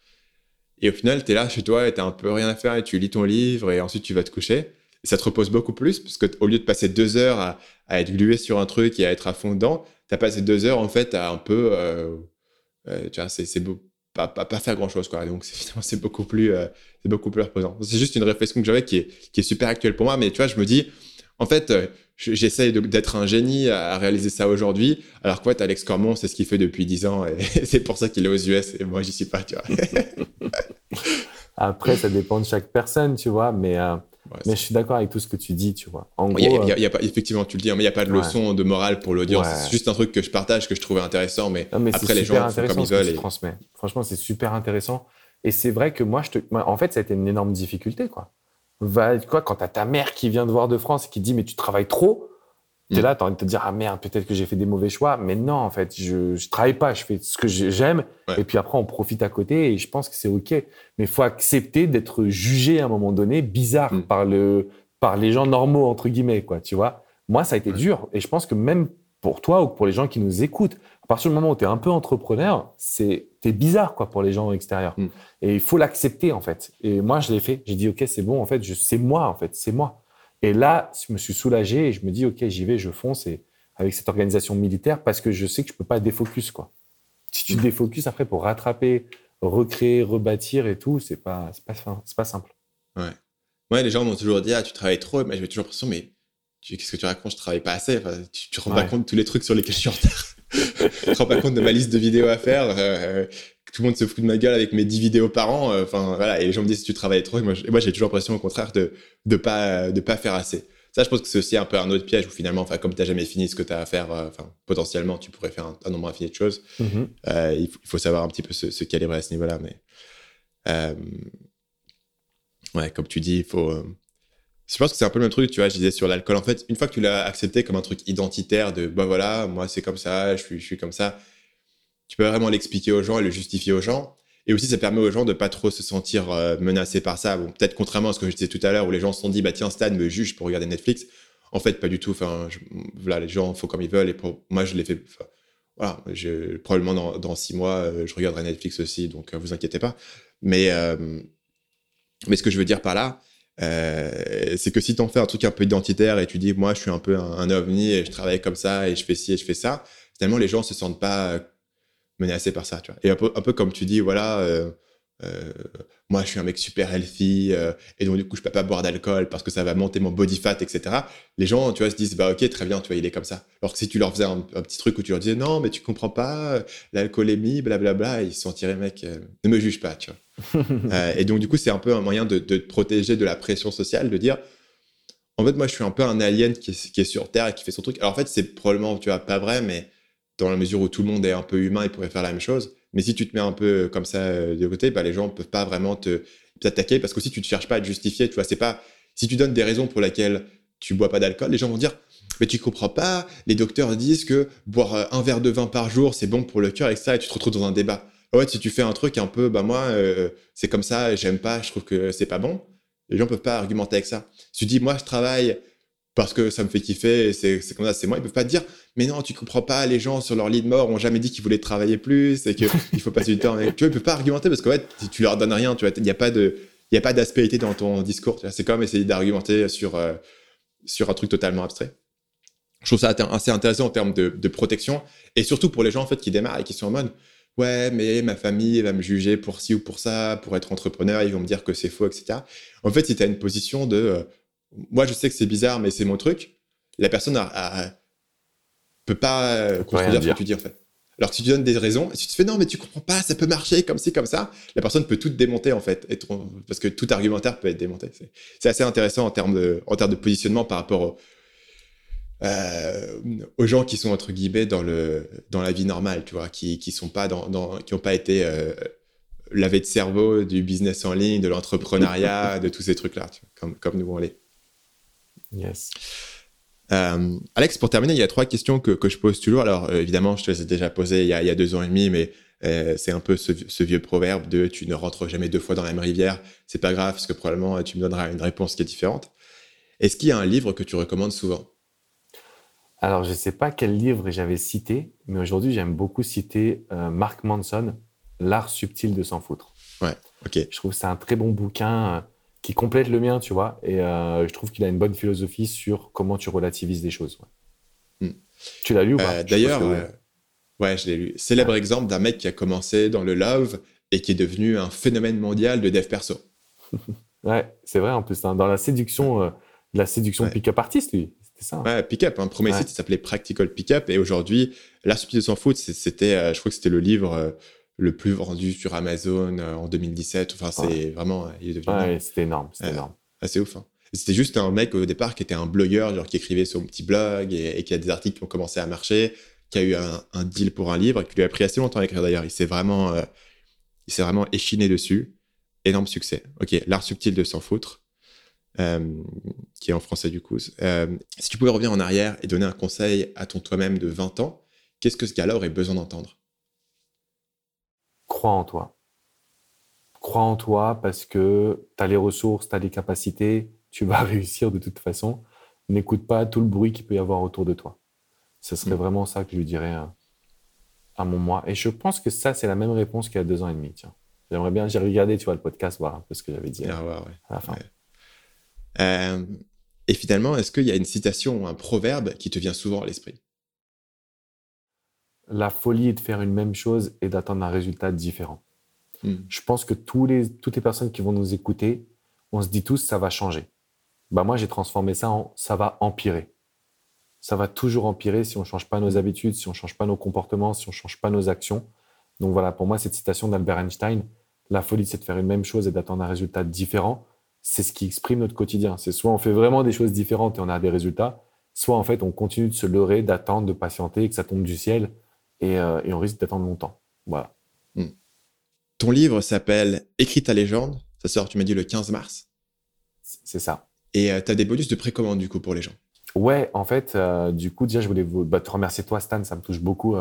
Et au final, tu es là chez toi et tu un peu rien à faire et tu lis ton livre et ensuite tu vas te coucher ça te repose beaucoup plus, parce qu'au lieu de passer deux heures à, être glué sur un truc et à être à fond dedans, tu as passé deux heures en fait à un peu. Euh, euh, tu vois, c'est beau. Pas, pas, faire grand chose quoi donc *laughs* c'est beaucoup plus euh, c'est beaucoup plus reposant c'est juste une réflexion que j'avais qui est, qui est super actuelle pour moi mais tu vois je me dis en fait j'essaye d'être un génie à réaliser ça aujourd'hui alors que ouais, Alex Cormon c'est ce qu'il fait depuis dix ans et *laughs* c'est pour ça qu'il est aux US et moi j'y suis pas tu vois *laughs* après ça dépend de chaque personne tu vois mais mais je suis d'accord avec tout ce que tu dis, tu vois. En y a, y a, pas, effectivement, tu le dis, hein, mais il n'y a pas de leçon de morale pour l'audience. C'est juste un truc que je partage, que je trouvais intéressant, mais, après les gens font comme ils veulent. Et... Franchement, c'est super intéressant. Et c'est vrai que moi, je te... en fait, ça a été une énorme difficulté, quoi. Va, quoi quand tu as ta mère qui vient de voir de France et qui dit, mais tu travailles trop, tu es mm. là, tu as envie de te dire, ah merde, peut-être que j'ai fait des mauvais choix. Mais non, en fait, je, je travaille pas, je fais ce que j'aime. Et puis après, on profite à côté et je pense que c'est OK. Mais il faut accepter d'être jugé à un moment donné, bizarre, mm. par, le, par les gens normaux, entre guillemets, quoi, tu vois. Moi, ça a été dur. Et je pense que même pour toi ou pour les gens qui nous écoutent, à partir du moment où tu es un peu entrepreneur, c'est es bizarre quoi pour les gens extérieurs. Mm. Et il faut l'accepter en fait. Et moi je l'ai fait. J'ai dit ok c'est bon en fait, c'est moi en fait, c'est moi. Et là, je me suis soulagé et je me dis, OK, j'y vais, je fonce et avec cette organisation militaire parce que je sais que je peux pas défocus, quoi. Si tu défocus après pour rattraper, recréer, rebâtir et tout, c'est pas, c'est pas, c'est pas simple. Ouais. Ouais, les gens m'ont toujours dit, ah, tu travailles trop, mais j'avais toujours l'impression, mais qu'est-ce que tu racontes, je travaille pas assez. tu, te rends pas compte de tous les trucs sur lesquels je suis en retard. Tu te rends pas compte de ma liste de vidéos à faire. Euh, tout le monde se fout de ma gueule avec mes 10 vidéos par an. Euh, enfin, voilà. Et les gens me disent, si tu travailles trop. Et moi, j'ai toujours l'impression, au contraire, de ne pas, de pas faire assez. Ça, je pense que c'est aussi un peu un autre piège où finalement, enfin, comme tu n'as jamais fini ce que tu as à faire, euh, enfin, potentiellement, tu pourrais faire un, nombre infini de choses. Mm-hmm. Euh, il, faut, savoir un petit peu se, calibrer à ce niveau-là. Mais, ouais, comme tu dis, il faut. Je pense que c'est un peu le même truc, tu vois, je disais sur l'alcool. En fait, une fois que tu l'as accepté comme un truc identitaire de, ben voilà, moi, c'est comme ça, je suis, comme ça tu peux vraiment l'expliquer aux gens et le justifier aux gens. Et aussi, ça permet aux gens de pas trop se sentir euh, menacés par ça. Bon, peut-être contrairement à ce que je disais tout à l'heure, où les gens se sont dit, bah tiens, Stan me juge pour regarder Netflix. En fait, pas du tout. Enfin, voilà, les gens font comme ils veulent. Et moi, je l'ai fait. voilà, probablement dans, dans, six mois, euh, je regarderai Netflix aussi. Donc, euh, vous inquiétez pas. Mais, mais ce que je veux dire par là, c'est que si tu en fais un truc un peu identitaire et tu dis, moi, je suis un peu un, ovni et je travaille comme ça et je fais ci et je fais ça, finalement, les gens se sentent pas menacé par ça, tu vois. Et un peu, un peu comme tu dis, voilà, euh, euh, moi je suis un mec super healthy euh, et donc du coup je peux pas boire d'alcool parce que ça va monter mon body fat, etc. Les gens, tu vois, se disent, bah ok, très bien, tu vois, il est comme ça. Alors que si tu leur faisais un, petit truc où tu leur disais, non, mais tu comprends pas, l'alcoolémie, blablabla, ils se sentiraient, mec, ne me juge pas, tu vois. *laughs* et donc du coup, c'est un peu un moyen de, de, te protéger de la pression sociale, de dire, en fait, moi je suis un peu un alien qui est, qui est sur Terre et qui fait son truc. Alors en fait, c'est probablement, tu vois, pas vrai, mais dans la mesure où tout le monde est un peu humain, il pourrait faire la même chose. Mais si tu te mets un peu comme ça euh, de côté, bah, les gens ne peuvent pas vraiment te t'attaquer parce que si tu ne cherches pas à te justifier, tu vois, c'est pas si tu donnes des raisons pour lesquelles tu bois pas d'alcool, les gens vont dire mais tu comprends pas, les docteurs disent que boire euh, un verre de vin par jour, c'est bon pour le cœur et ça, et tu te retrouves dans un débat. Ouais, si tu fais un truc un peu, bah moi, euh, c'est comme ça, j'aime pas, je trouve que c'est pas bon, les gens peuvent pas argumenter avec ça. Si tu dis, moi, je travaille parce que ça me fait kiffer, c'est comme ça, c'est moi. Ils peuvent pas te dire, mais non, tu comprends pas, les gens sur leur lit de mort ont jamais dit qu'ils voulaient travailler plus et qu'il faut passer du temps. Tu vois, ils peuvent pas argumenter parce qu'en fait, tu leur donnes rien, tu il n'y a pas de, d'aspérité dans ton discours. C'est comme essayer d'argumenter sur, euh, sur un truc totalement abstrait. Je trouve ça assez intéressant en termes de, de, protection et surtout pour les gens en fait qui démarrent et qui sont en mode, ouais, mais ma famille va me juger pour ci ou pour ça, pour être entrepreneur, ils vont me dire que c'est faux, etc. En fait, si tu as une position de, euh, moi, je sais que c'est bizarre, mais c'est mon truc. La personne ne peut pas euh, contredire ce que tu dis, en fait. Alors que si tu donnes des raisons, si tu te fais non, mais tu comprends pas, ça peut marcher comme ci, comme ça, la personne peut tout démonter, en fait. parce que tout argumentaire peut être démonté. C'est assez intéressant en termes de, en termes de positionnement par rapport euh, aux gens qui sont, entre guillemets, dans, le, dans la vie normale, tu vois, qui, qui sont pas dans, qui n'ont pas été euh, lavés de cerveau du business en ligne, de l'entrepreneuriat, de tous ces trucs-là, comme, comme nous on l'est. Yes. Euh, Alex, pour terminer, il y a trois questions que, que je pose toujours. Alors, euh, évidemment, je te les ai déjà posées il y a, il y a deux ans et demi, mais euh, c'est un peu ce, ce, vieux proverbe de tu ne rentres jamais deux fois dans la même rivière. C'est pas grave, parce que probablement tu me donneras une réponse qui est différente. Est-ce qu'il y a un livre que tu recommandes souvent? Alors, je ne sais pas quel livre j'avais cité, mais aujourd'hui, j'aime beaucoup citer Mark Manson, L'art subtil de s'en foutre. Ouais, ok. Je trouve que c'est un très bon bouquin qui complète le mien, tu vois. Et euh, je trouve qu'il a une bonne philosophie sur comment tu relativises des choses. Hmm. Tu l'as lu ou pas? Euh, D'ailleurs, euh, ouais, je l'ai lu. Célèbre exemple d'un mec qui a commencé dans le love et qui est devenu un phénomène mondial de dev perso. *laughs* ouais, c'est vrai en plus. Hein. dans la séduction, la séduction pick-up artiste, lui. C'était ça. Hein. Ouais, pick-up. Un premier site, s'appelait Practical Pick-up. Et aujourd'hui, la stupidité s'en fout, c'était, je crois que c'était le livre le plus vendu sur Amazon euh, en 2017. Enfin, c'est vraiment. Il est devenu c'était énorme. C'était énorme. Assez ouf. Hein. C'était juste un mec au départ qui était un blogueur, genre qui écrivait sur un petit blog et, qui a des articles qui ont commencé à marcher, qui a eu un, deal pour un livre et qui lui a pris assez longtemps à écrire d'ailleurs. Il s'est vraiment, euh, il s'est vraiment échiné dessus. Énorme succès. Ok, l'art subtil de s'en foutre, euh, qui est en français du coup. si tu pouvais revenir en arrière et donner un conseil à ton toi-même de 20 ans, qu'est-ce que ce gars-là aurait besoin d'entendre? Crois en toi. Crois en toi parce que tu as les ressources, tu as les capacités, tu vas *laughs* réussir de toute façon. N'écoute pas tout le bruit qu'il peut y avoir autour de toi. Ce serait mm. vraiment ça que je lui dirais à, mon moi. Et je pense que ça, c'est la même réponse qu'il y a deux ans et demi. Tiens. J'aimerais bien, j'ai regardé, tu vois, le podcast, voir un peu ce que j'avais dit ah, à la fin. Euh, et finalement, est-ce qu'il y a une citation ou un proverbe qui te vient souvent à l'esprit? La folie est de faire une même chose et d'attendre un résultat différent. Hmm. Je pense que tous les, toutes les personnes qui vont nous écouter, on se dit tous ça va changer. Bah moi j'ai transformé ça en ça va empirer. Ça va toujours empirer si on ne change pas nos habitudes, si on ne change pas nos comportements, si on ne change pas nos actions. Donc voilà, pour moi cette citation d'Albert Einstein, la folie c'est de faire une même chose et d'attendre un résultat différent. C'est ce qui exprime notre quotidien. C'est soit on fait vraiment des choses différentes et on a des résultats, soit en fait on continue de se leurrer, d'attendre, de patienter et que ça tombe du ciel euh, et, on risque d'attendre longtemps. Voilà. Hmm. Ton livre s'appelle Écris ta légende. Ça sort, tu m'as dit, le 15 mars. C'est ça. Et euh, tu as des bonus de précommande, du coup, pour les gens. Ouais, en fait, euh, du coup, déjà, je voulais vous, bah, te remercier, toi, Stan. Ça me touche beaucoup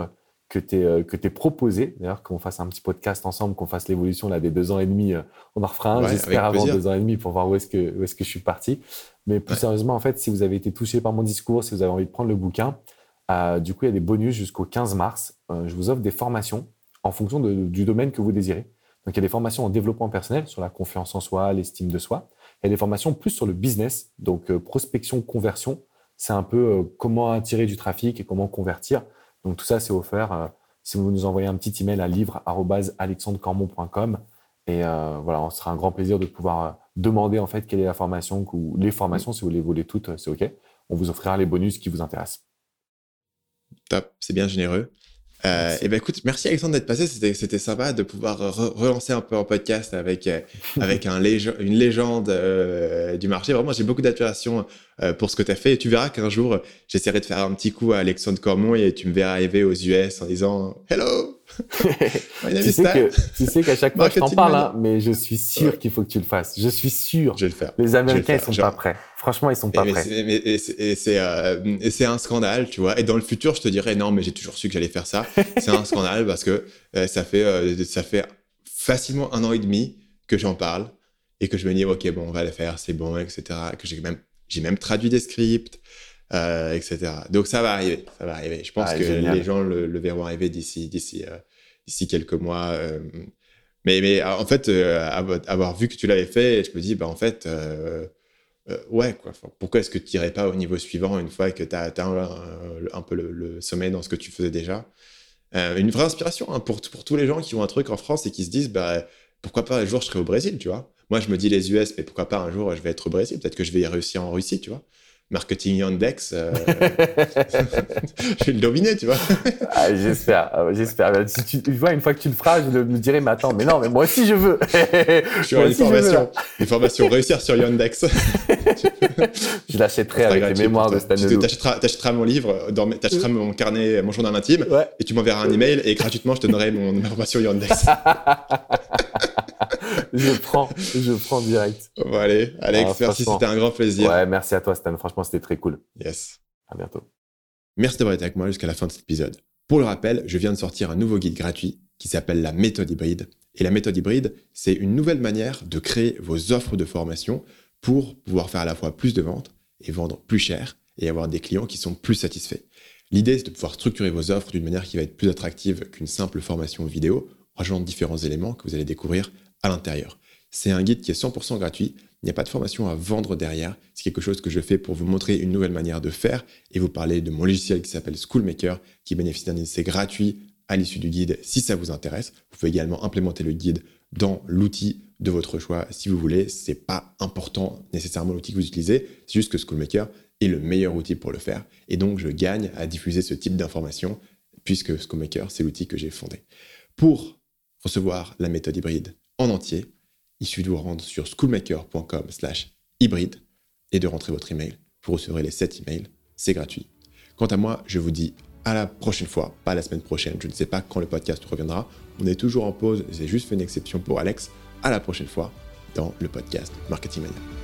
que tu aies, proposé, d'ailleurs, qu'on fasse un petit podcast ensemble, qu'on fasse l'évolution là, des deux ans et demi. on en refera un, j'espère, avant deux ans et demi pour voir où est-ce que, où est que je suis parti. Mais plus sérieusement, en fait, si vous avez été touché par mon discours, si vous avez envie de prendre le bouquin, euh, du coup, il y a des bonus jusqu'au 15 mars. Euh, je vous offre des formations en fonction du domaine que vous désirez. Donc, il y a des formations en développement personnel sur la confiance en soi, l'estime de soi. Il y a des formations plus sur le business, donc euh, prospection, conversion. C'est un peu comment attirer du trafic et comment convertir. Donc, tout ça, c'est offert si vous nous envoyez un petit email à livre.alexandrecormon.com. Et voilà, on sera un grand plaisir de pouvoir demander en fait quelle est la formation ou les formations, si vous les voulez toutes, c'est OK. On vous offrira les bonus qui vous intéressent. Top, c'est bien généreux. Euh, et ben écoute, merci Alexandre d'être passé. C'était, sympa de pouvoir relancer un peu en podcast avec, euh, avec *laughs* un une légende euh, du marché. Vraiment, j'ai beaucoup d'admiration pour ce que tu as fait. Et tu verras qu'un jour, j'essaierai de faire un petit coup à Alexandre Cormon et tu me verras arriver aux US en disant Hello *laughs* tu, sais que, tu sais qu'à chaque fois, je t'en parle, hein, mais je suis sûr qu'il faut que tu le fasses. Je suis sûr. Je vais le faire. Les Américains, ils sont pas prêts. Franchement, ils sont pas prêts. et c'est euh, c'est un scandale, tu vois. Et dans le futur, je te dirais non, mais j'ai toujours su que j'allais faire ça. C'est un scandale parce que euh, ça fait euh, ça fait facilement un an et demi que j'en parle et que je me dis ok bon on va le faire, c'est bon, etc. Que j'ai même J'ai même traduit des scripts, euh, etc. Donc ça va arriver, ça va arriver. Je pense Ah, que génial. les gens le, le verront arriver d'ici, d'ici, euh, d'ici quelques mois. euh. mais, mais en fait, avoir vu que tu l'avais fait, je me dis, bah en fait, ouais, quoi. Pourquoi est-ce que tu n'irais pas au niveau suivant une fois que tu as atteint un, un peu le, le sommet dans ce que tu faisais déjà? Une vraie inspiration hein, pour, pour tous les gens qui ont un truc en France et qui se disent, bah pourquoi pas un jour je serai au Brésil, tu vois. Moi, je me dis les US, mais pourquoi pas un jour je vais être au Brésil Peut-être que je vais y réussir en Russie, tu vois. Marketing Yandex, euh, *laughs* *laughs* je vais le dominer, tu vois. Ah, j'espère, ah, j'espère. Si tu, vois, une fois que tu le feras, je me dirai, mais attends, mais non, mais moi aussi je veux. Je suis veux, formation, là. une formation réussir sur Yandex. *laughs* Je l'achèterai avec gratuit les mémoires de toi. Stan Tu Leloup. t'achèteras, t'achèteras mon livre, t'achèteras mon carnet, mon journal intime, Ouais. et tu m'enverras un email et gratuitement je te donnerai mon ma formation Yandex. *laughs* Je prends, je prends direct. bon, allez, Alex, Ah, merci, c'était un grand plaisir. Ouais, merci à toi, Stan. Franchement, c'était très cool. Yes. À bientôt. Merci d'avoir été avec moi jusqu'à la fin de cet épisode. Pour le rappel, je viens de sortir un nouveau guide gratuit qui s'appelle la méthode hybride. Et la méthode hybride, c'est une nouvelle manière de créer vos offres de formation pour pouvoir faire à la fois plus de ventes et vendre plus cher et avoir des clients qui sont plus satisfaits. L'idée, c'est de pouvoir structurer vos offres d'une manière qui va être plus attractive qu'une simple formation vidéo, en rajoutant différents éléments que vous allez découvrir l'intérieur. C'est un guide qui est 100% gratuit. Il n'y a pas de formation à vendre derrière. C'est quelque chose que je fais pour vous montrer une nouvelle manière de faire et vous parler de mon logiciel qui s'appelle Schoolmaker, qui bénéficie d'un essai gratuit à l'issue du guide si ça vous intéresse. Vous pouvez également implémenter le guide dans l'outil de votre choix si vous voulez. C'est pas important nécessairement l'outil que vous utilisez, c'est juste que Schoolmaker est le meilleur outil pour le faire. Et donc, je gagne à diffuser ce type d'informations puisque Schoolmaker, c'est l'outil que j'ai fondé. Pour recevoir la méthode hybride en entier, il suffit de vous rendre sur schoolmaker.com slash hybride et de rentrer votre email. Vous recevrez les 7 emails, c'est gratuit. Quant à moi, je vous dis à la prochaine fois, pas la semaine prochaine, je ne sais pas quand le podcast reviendra. On est toujours en pause, j'ai juste fait une exception pour Alex. À la prochaine fois dans le podcast Marketing Mania.